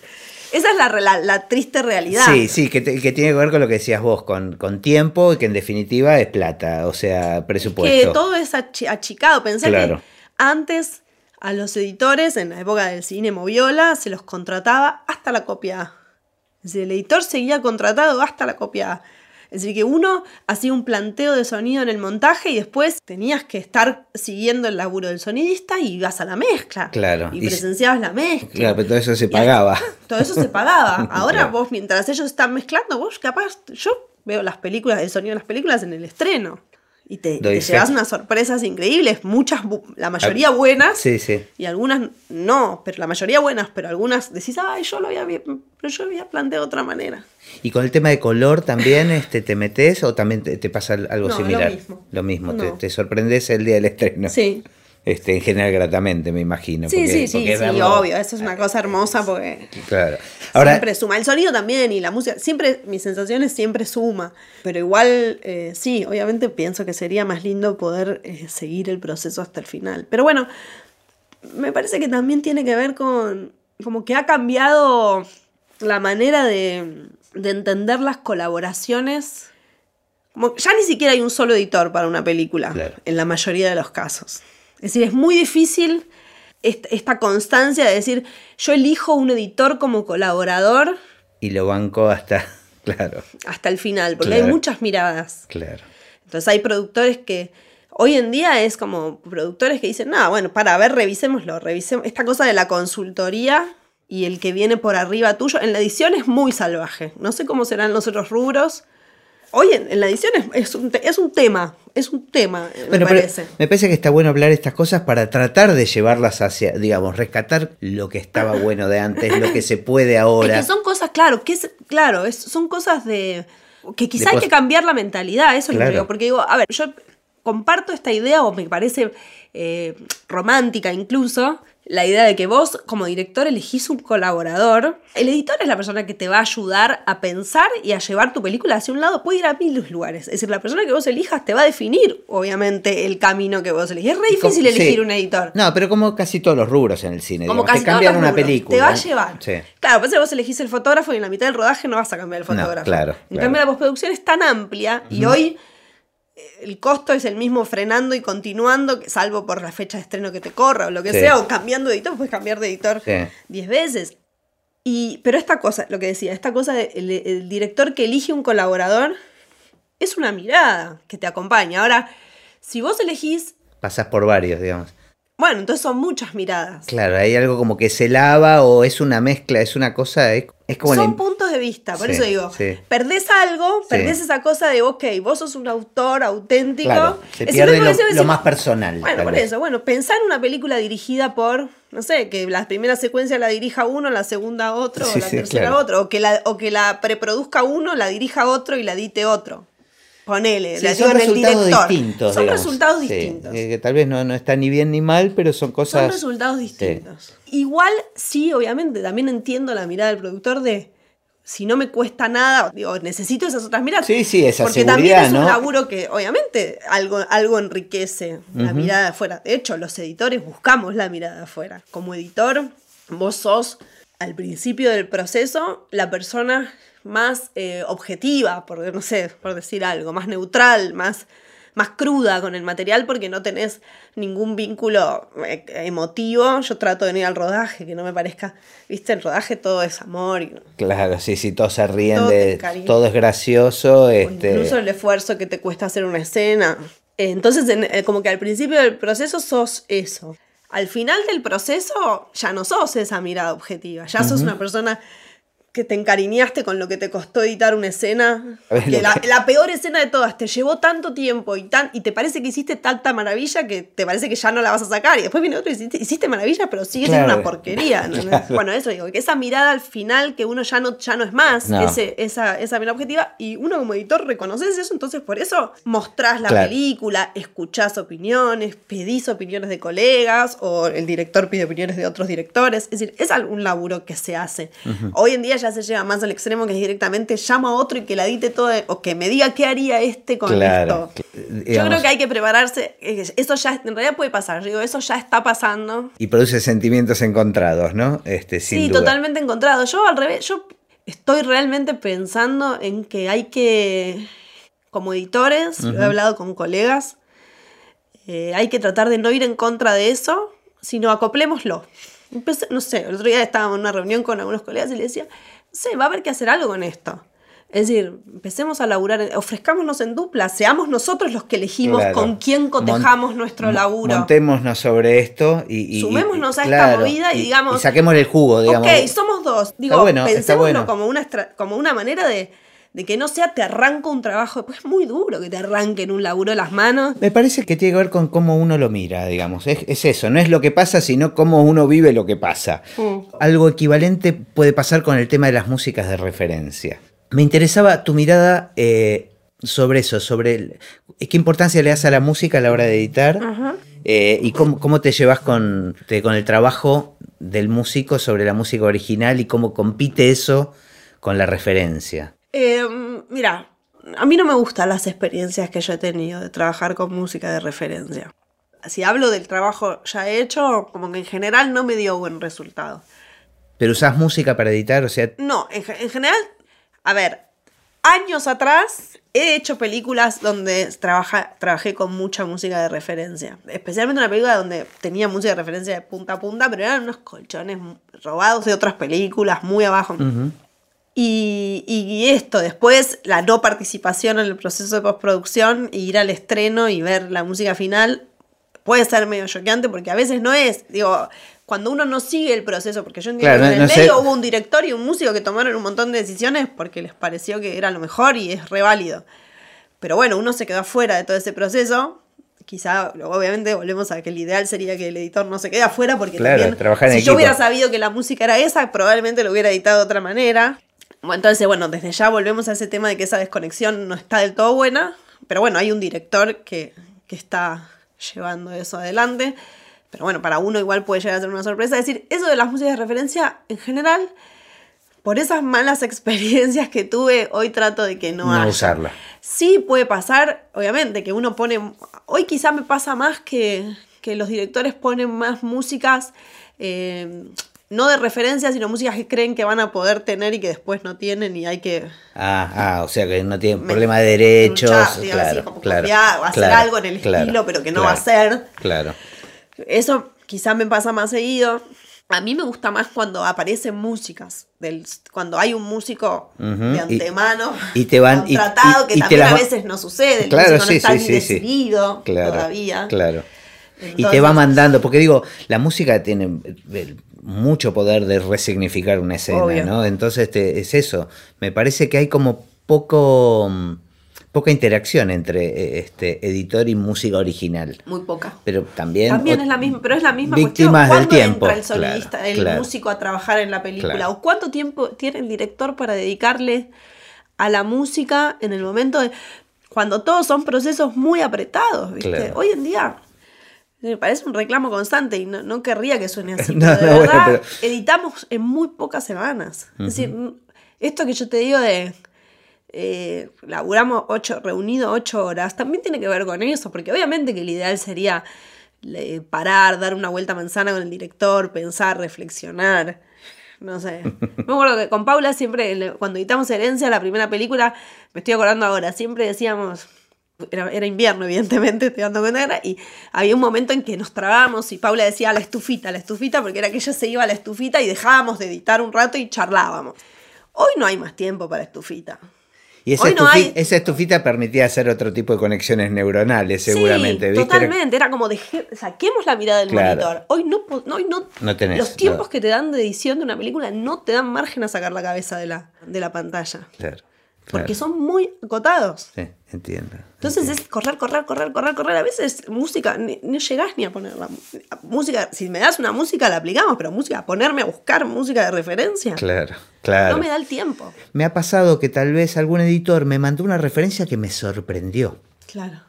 Esa es la, la, triste realidad. Sí, sí, que, que, tiene que ver con lo que decías vos, con, con, tiempo y que en definitiva es plata, o sea, presupuesto. Que todo es achicado. Pensé que antes a los editores, en la época del cine Moviola, se los contrataba hasta la copia el editor seguía contratado hasta la copia. Es decir, que uno hacía un planteo de sonido en el montaje y después tenías que estar siguiendo el laburo del sonidista y ibas a la mezcla. Claro. Y, presenciabas la mezcla. Claro, pero todo eso se pagaba. *laughs* todo eso se pagaba. *laughs* Ahora vos, mientras ellos están mezclando, vos capaz, yo veo las películas, el sonido de las películas en el estreno. Y te, llevas unas sorpresas increíbles, muchas, la mayoría buenas. Sí, sí. Y algunas no, pero la mayoría buenas, pero algunas decís, ay, yo lo había, pero yo había planteado de otra manera. ¿Y con el tema de color también *laughs* este, te metes o también te, pasa algo similar? Lo mismo. Lo mismo, te, te sorprendes el día del estreno. Sí. Este, en general gratamente, me imagino. Sí, sí, sí, sí, obvio, eso es una cosa hermosa porque claro. Ahora, siempre suma. El sonido también y la música, siempre, mis sensaciones siempre suma, pero igual, eh, sí, obviamente pienso que sería más lindo poder eh, seguir el proceso hasta el final. Pero bueno, me parece que también tiene que ver con, como que ha cambiado la manera de, de entender las colaboraciones. Como ya ni siquiera hay un solo editor para una película, en la mayoría de los casos. Es decir, es muy difícil esta constancia de decir, yo elijo un editor como colaborador. Y lo banco hasta, *laughs* claro. Hasta el final, porque hay muchas miradas. Claro. Entonces hay productores que, hoy en día es como productores que dicen, no, bueno, para ver, revisémoslo, revisemos. Esta cosa de la consultoría y el que viene por arriba tuyo, en la edición es muy salvaje. No sé cómo serán los otros rubros, Oye, en la edición es, un, tema, es un tema, me parece. Me parece que está bueno hablar estas cosas para tratar de llevarlas hacia, digamos, rescatar lo que estaba *laughs* bueno de antes, lo que se puede ahora. Es que son cosas, claro, que es, claro, son cosas de que quizá hay que cambiar la mentalidad, eso es lo que digo, porque digo, a ver, yo comparto esta idea o me parece eh, romántica incluso, la idea de que vos como director elegís un colaborador. El editor es la persona que te va a ayudar a pensar y a llevar tu película hacia un lado. Puede ir a mil lugares. Es decir, la persona que vos elijas te va a definir, obviamente, el camino que vos elegís. Es re difícil elegir un editor. No, pero como casi todos los rubros en el cine. Como casi te cambian una película. Te va a llevar. Claro, pues vos elegís el fotógrafo y en la mitad del rodaje no vas a cambiar el fotógrafo. claro. En cambio, la postproducción es tan amplia y hoy el costo es el mismo frenando y continuando, salvo por la fecha de estreno que te corra o lo que sea, o cambiando de editor, puedes cambiar de editor 10 veces. Y, pero esta cosa, lo que decía, esta cosa, de, el, director que elige un colaborador es una mirada que te acompaña. Ahora, si vos elegís... Pasás por varios, digamos. Bueno, entonces son muchas miradas. Claro, hay algo como que se lava o es una mezcla, es una cosa, es, como... Son puntos de vista, por eso digo, perdés algo, perdés esa cosa de, ok, vos sos un autor auténtico. Claro, se pierde lo, más personal. Bueno, por eso, bueno, pensar en una película dirigida por, no sé, que la primera secuencia la dirija uno, la segunda otro, o la tercera otro, o que la, o que la preproduzca uno, la dirija otro y la edite otro. Ponele, son resultados distintos. Son resultados distintos. que tal vez no, no, está ni bien ni mal, pero son cosas. Son resultados distintos. Igual, sí, obviamente, también entiendo la mirada del productor de. si no me cuesta nada, digo, necesito esas otras miradas. Sí, sí, esa Porque también es ¿no? un laburo que obviamente algo, algo enriquece la mirada de afuera. De hecho, los editores buscamos la mirada de afuera. Como editor, vos sos al principio del proceso la persona más eh, objetiva, por, no sé, por decir algo, más neutral, más, más cruda con el material porque no tenés ningún vínculo eh, emotivo. Yo trato de venir al rodaje, que no me parezca, viste, el rodaje todo es amor. Y, Claro, sí, sí, todos se ríen Todo de. Todo es gracioso. o Este, incluso el esfuerzo que te cuesta hacer una escena. Eh, Entonces, en- como que al principio del proceso sos eso. Al final del proceso ya no sos esa mirada objetiva, ya sos una persona que te encariñaste con lo que te costó editar una escena. Ver, Que la, que- la peor escena de todas, te llevó tanto tiempo y, tan, y te parece que hiciste tanta maravilla que te parece que ya no la vas a sacar. Y después viene otro y hiciste, hiciste maravilla, pero sigue siendo una porquería. ¿no? *laughs* Bueno, eso digo, que esa mirada al final que uno ya no, ya no es más, No. ese, esa, esa mirada objetiva, y uno como editor reconoces eso, entonces por eso mostrás la Claro. película, escuchás opiniones, pedís opiniones de colegas, o el director pide opiniones de otros directores. Es decir, es algún laburo que se hace. Hoy en día ya se lleva más al extremo que es directamente llamo a otro y que la edite todo, o que me diga qué haría este con Claro, esto. que- Yo creo que hay que prepararse, eh, eso ya en realidad puede pasar, digo, eso ya está pasando. Y produce sentimientos encontrados, ¿no? Este, sin Sí, duda. totalmente encontrado. Yo al revés, yo estoy realmente pensando en que hay que, como editores, lo he hablado con colegas, eh, hay que tratar de no ir en contra de eso, sino acoplémoslo. Empecé- no sé, el otro día estábamos en una reunión con algunos colegas y le decía, sé, va a haber que hacer algo con esto. Es decir, empecemos a laburar, ofrezcámonos en dupla, seamos nosotros los que elegimos Claro. con quién cotejamos nuestro Mon- laburo. Montémonos sobre esto y. y- Sumémonos a y- esta movida y digamos- Y saquemos el jugo, digamos. Ok, somos dos. Digo, bueno, pensémoslo bueno. como, una como una manera de, de que no sea te arranco un trabajo. Pues es muy duro que te arranquen un laburo de las manos. Me parece que tiene que ver con cómo uno lo mira, digamos. Es, es eso, no es lo que pasa, sino cómo uno vive lo que pasa. Mm. Algo equivalente puede pasar con el tema de las músicas de referencia. Me interesaba tu mirada eh, sobre eso, sobre el- qué importancia le das a la música a la hora de editar Ajá. eh, y cómo, cómo te llevas con, te- con el trabajo del músico sobre la música original y cómo compite eso con la referencia. Eh, mira, a mí no me gustan las experiencias que yo he tenido de trabajar con música de referencia. Si hablo del trabajo ya hecho, como que en general no me dio buen resultado. Pero usás música para editar, o sea, No, en, ge- en general, a ver, años atrás he hecho películas donde trabaja, trabajé con mucha música de referencia. Especialmente una película donde tenía música de referencia de punta a punta, pero eran unos colchones robados de otras películas muy abajo. Y, y esto, después la no participación en el proceso de postproducción, y ir al estreno y ver la música final, puede ser medio choqueante porque a veces no es, digo, cuando uno no sigue el proceso, porque yo entiendo Claro, que en el no sé- medio hubo un director y un músico que tomaron un montón de decisiones porque les pareció que era lo mejor y es re válido. Pero bueno, uno se quedó afuera de todo ese proceso. Quizá, obviamente, volvemos a que el ideal sería que el editor no se quede afuera porque Claro, también, si yo hubiera sabido que la música era esa, probablemente lo hubiera editado de otra manera. Bueno, entonces, bueno, desde ya volvemos a ese tema de que esa desconexión no está del todo buena, pero bueno, hay un director que, que está llevando eso adelante. Pero bueno, para uno igual puede llegar a ser una sorpresa. Es decir, eso de las músicas de referencia, en general, por esas malas *laughs* experiencias que tuve, hoy trato de que no, No haya. usarla. Sí puede pasar, obviamente, que uno pone. Hoy quizá me pasa más que, que los directores ponen más músicas, eh, no de referencia, sino músicas que creen que van a poder tener y que después no tienen y hay que. Ah, ah, o sea que no tiene me- problema de derechos. truchar, digamos así, claro, como claro, copiar o hacer claro, algo en el claro, estilo, pero que no claro, va a ser. Claro. Eso quizá me pasa más seguido. A mí me gusta más cuando aparecen músicas, del, cuando hay un músico de antemano y te van- contratado, y- que y también a veces no sucede, el Claro, músico sí, no está sí, sí, decidido Claro, todavía. Claro. y te va mandando, porque digo, la música tiene mucho poder de resignificar una escena, Obvio. ¿no? Entonces este, es eso. Me parece que hay como poco mm, poca interacción entre eh, este editor y música original. Muy poca. Pero también. También es la misma, pero es la misma víctimas cuestión. del ¿Cuándo tiempo. entra el solista, Claro, el claro. músico a trabajar en la película? Claro. ¿O cuánto tiempo tiene el director para dedicarle a la música en el momento de cuando todos son procesos muy apretados, ¿viste? Hoy en día me parece un reclamo constante y no, no querría que suene así. No, *laughs* pero de no, bueno, verdad, pero- editamos en muy pocas semanas. Es decir, Esto que yo te digo de eh, laburamos ocho, reunido ocho horas, también tiene que ver con eso, porque obviamente que el ideal sería parar, dar una vuelta manzana con el director, pensar, reflexionar. No sé. *laughs* Me acuerdo que con Paula siempre, cuando editamos Herencia, la primera película, me estoy acordando ahora, siempre decíamos, era, invierno, evidentemente, *laughs* estoy dando cuenta, y había un momento en que nos trabamos y Paula decía la estufita, la estufita, porque era que ella se iba a la estufita y dejábamos de editar un rato y charlábamos. Hoy no hay más tiempo para estufita. Y esa, estufita, permitía hacer otro tipo de conexiones neuronales, seguramente. Sí, Totalmente, era como saquemos la mirada del monitor. Hoy no, hoy no, no tenés, los tiempos que te dan de edición de una película no te dan margen a sacar la cabeza de la, de la pantalla. Claro. Porque son muy acotados. Sí, entiendo. Entonces es correr, correr, correr, correr, correr. A veces música, no llegás ni a ponerla. Música, si me das una música la aplicamos, pero música, ponerme a buscar música de referencia. Claro, claro. No me da el tiempo. Me ha pasado que tal vez algún editor me mandó una referencia que me sorprendió. Claro.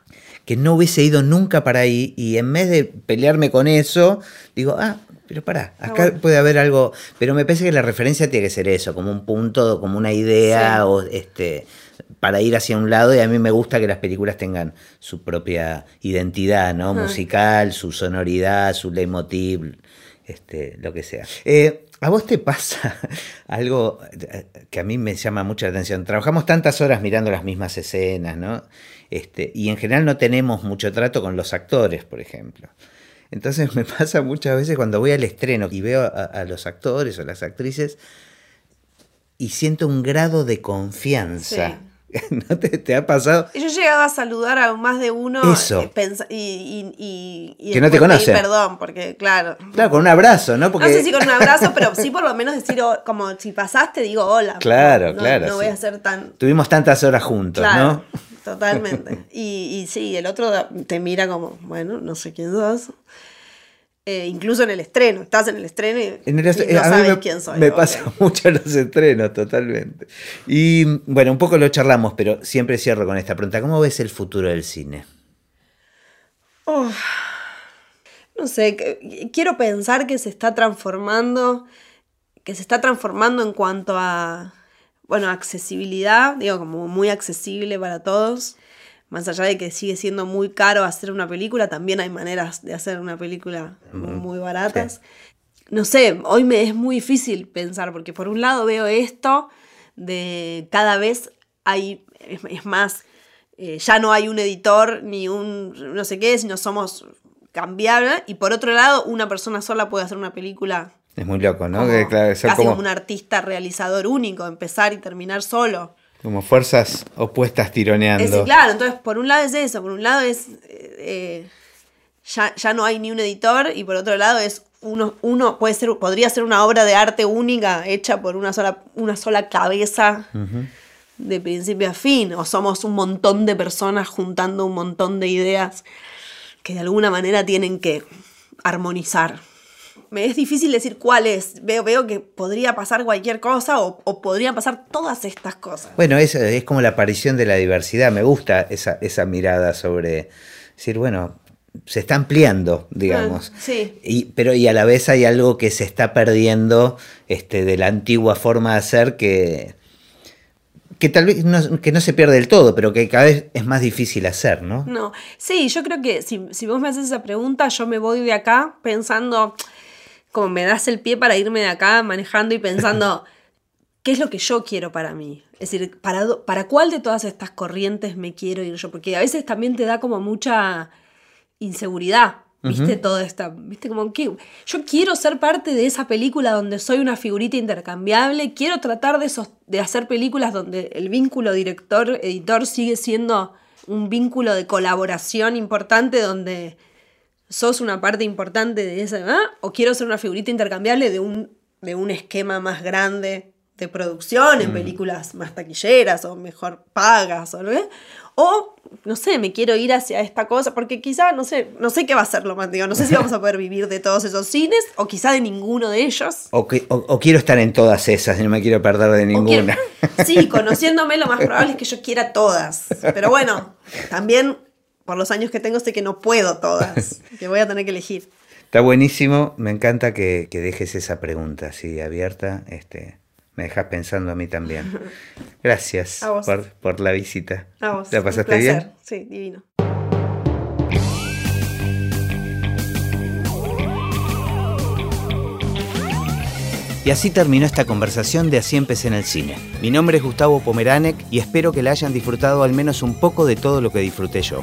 Que no hubiese ido nunca para ahí y en vez de pelearme con eso, digo, ah, pero pará, acá puede haber algo, pero me parece que la referencia tiene que ser eso, como un punto, como una idea o este para ir hacia un lado y a mí me gusta que las películas tengan su propia identidad, ¿no? Musical, su sonoridad, su leitmotiv, este, lo que sea. Eh, ¿A vos te pasa *laughs* algo que a mí me llama mucha atención? Trabajamos tantas horas mirando las mismas escenas, ¿no? Este, y en general no tenemos mucho trato con los actores, por ejemplo. Entonces me *laughs* pasa muchas veces cuando voy al estreno y veo a, los actores o las actrices y siento un grado de confianza. *laughs* ¿No te, ha pasado? Yo he llegado a saludar a más de uno eh, y, que no te conoce. Perdón, porque claro. Claro, con un abrazo, ¿no? Porque... No sé si con un abrazo, pero sí por lo menos decir, como si pasaste, digo hola. Claro, claro. No voy a ser tan. Tuvimos tantas horas juntos, ¿no? Totalmente. *laughs* Y, y sí, el otro te mira como, bueno, no sé quién sos. Eh, incluso en el estreno, estás en el estreno y, no sabes quién soy. Me pasa *laughs* mucho en los estrenos, totalmente. Y bueno, un poco lo charlamos, pero siempre cierro con esta pregunta. ¿Cómo ves el futuro del cine? no sé, quiero pensar que se está transformando, que se está transformando en cuanto a, bueno, accesibilidad, digo, como muy accesible para todos más allá de que sigue siendo muy caro hacer una película, también hay maneras de hacer una película muy baratas. No sé, hoy me es muy difícil pensar, porque por un lado veo esto de cada vez hay, es, más, eh, ya no hay un editor ni un no sé qué, sino somos cambiables, y por otro lado, una persona sola puede hacer una película. Es muy loco, ¿no? casi como un artista realizador único, empezar y terminar solo. Como fuerzas opuestas tironeando. claro, entonces por un lado es eso, por un lado es eh, ya, no hay ni un editor y por otro lado es uno, uno puede ser, podría ser una obra de arte única hecha por una sola, una sola cabeza de principio a fin, o somos un montón de personas juntando un montón de ideas que de alguna manera tienen que armonizar me es difícil decir cuál es. Veo, veo que podría pasar cualquier cosa o, o podrían pasar todas estas cosas. Bueno, es, es como la aparición de la diversidad. Me gusta esa, esa mirada sobre decir, bueno, se está ampliando, digamos. Ah, sí. Y, pero y a la vez hay algo que se está perdiendo este, de la antigua forma de hacer que, que tal vez no, que no se pierde del todo, pero que cada vez es más difícil hacer, ¿no? No, sí, yo creo que si, si vos me haces esa pregunta, yo me voy de acá pensando, como me das el pie para irme de acá manejando y pensando, *laughs* ¿qué es lo que yo quiero para mí? Es decir, ¿para, ¿para cuál de todas estas corrientes me quiero ir yo? Porque a veces también te da como mucha inseguridad, ¿viste? Toda esta, ¿viste? Como que yo quiero ser parte de esa película donde soy una figurita intercambiable, quiero tratar de, de hacer películas donde el vínculo director-editor sigue siendo un vínculo de colaboración importante donde sos una parte importante de esa, ¿ah? o quiero ser una figurita intercambiable de un, de un esquema más grande de producción en mm. películas más taquilleras o mejor pagas o, ¿no? o no sé, me quiero ir hacia esta cosa porque quizá no sé, no sé qué va a ser lo más digo, no sé si vamos a poder vivir de todos esos cines o quizá de ninguno de ellos. O, o, quiero estar en todas esas y no me quiero perder de ninguna. sí, conociéndome lo más probable es que yo quiera todas, pero bueno, también por los años que tengo sé que no puedo todas, *laughs* que voy a tener que elegir. Está buenísimo, me encanta que, dejes esa pregunta así abierta, este, Me dejas pensando a mí también. *laughs* Gracias A vos. por, por la visita. A vos. ¿La pasaste bien? Sí, divino. Y así terminó esta conversación de Así empecé en el cine. Mi nombre es Gustavo Pomeranek y espero que la hayan disfrutado al menos un poco de todo lo que disfruté yo.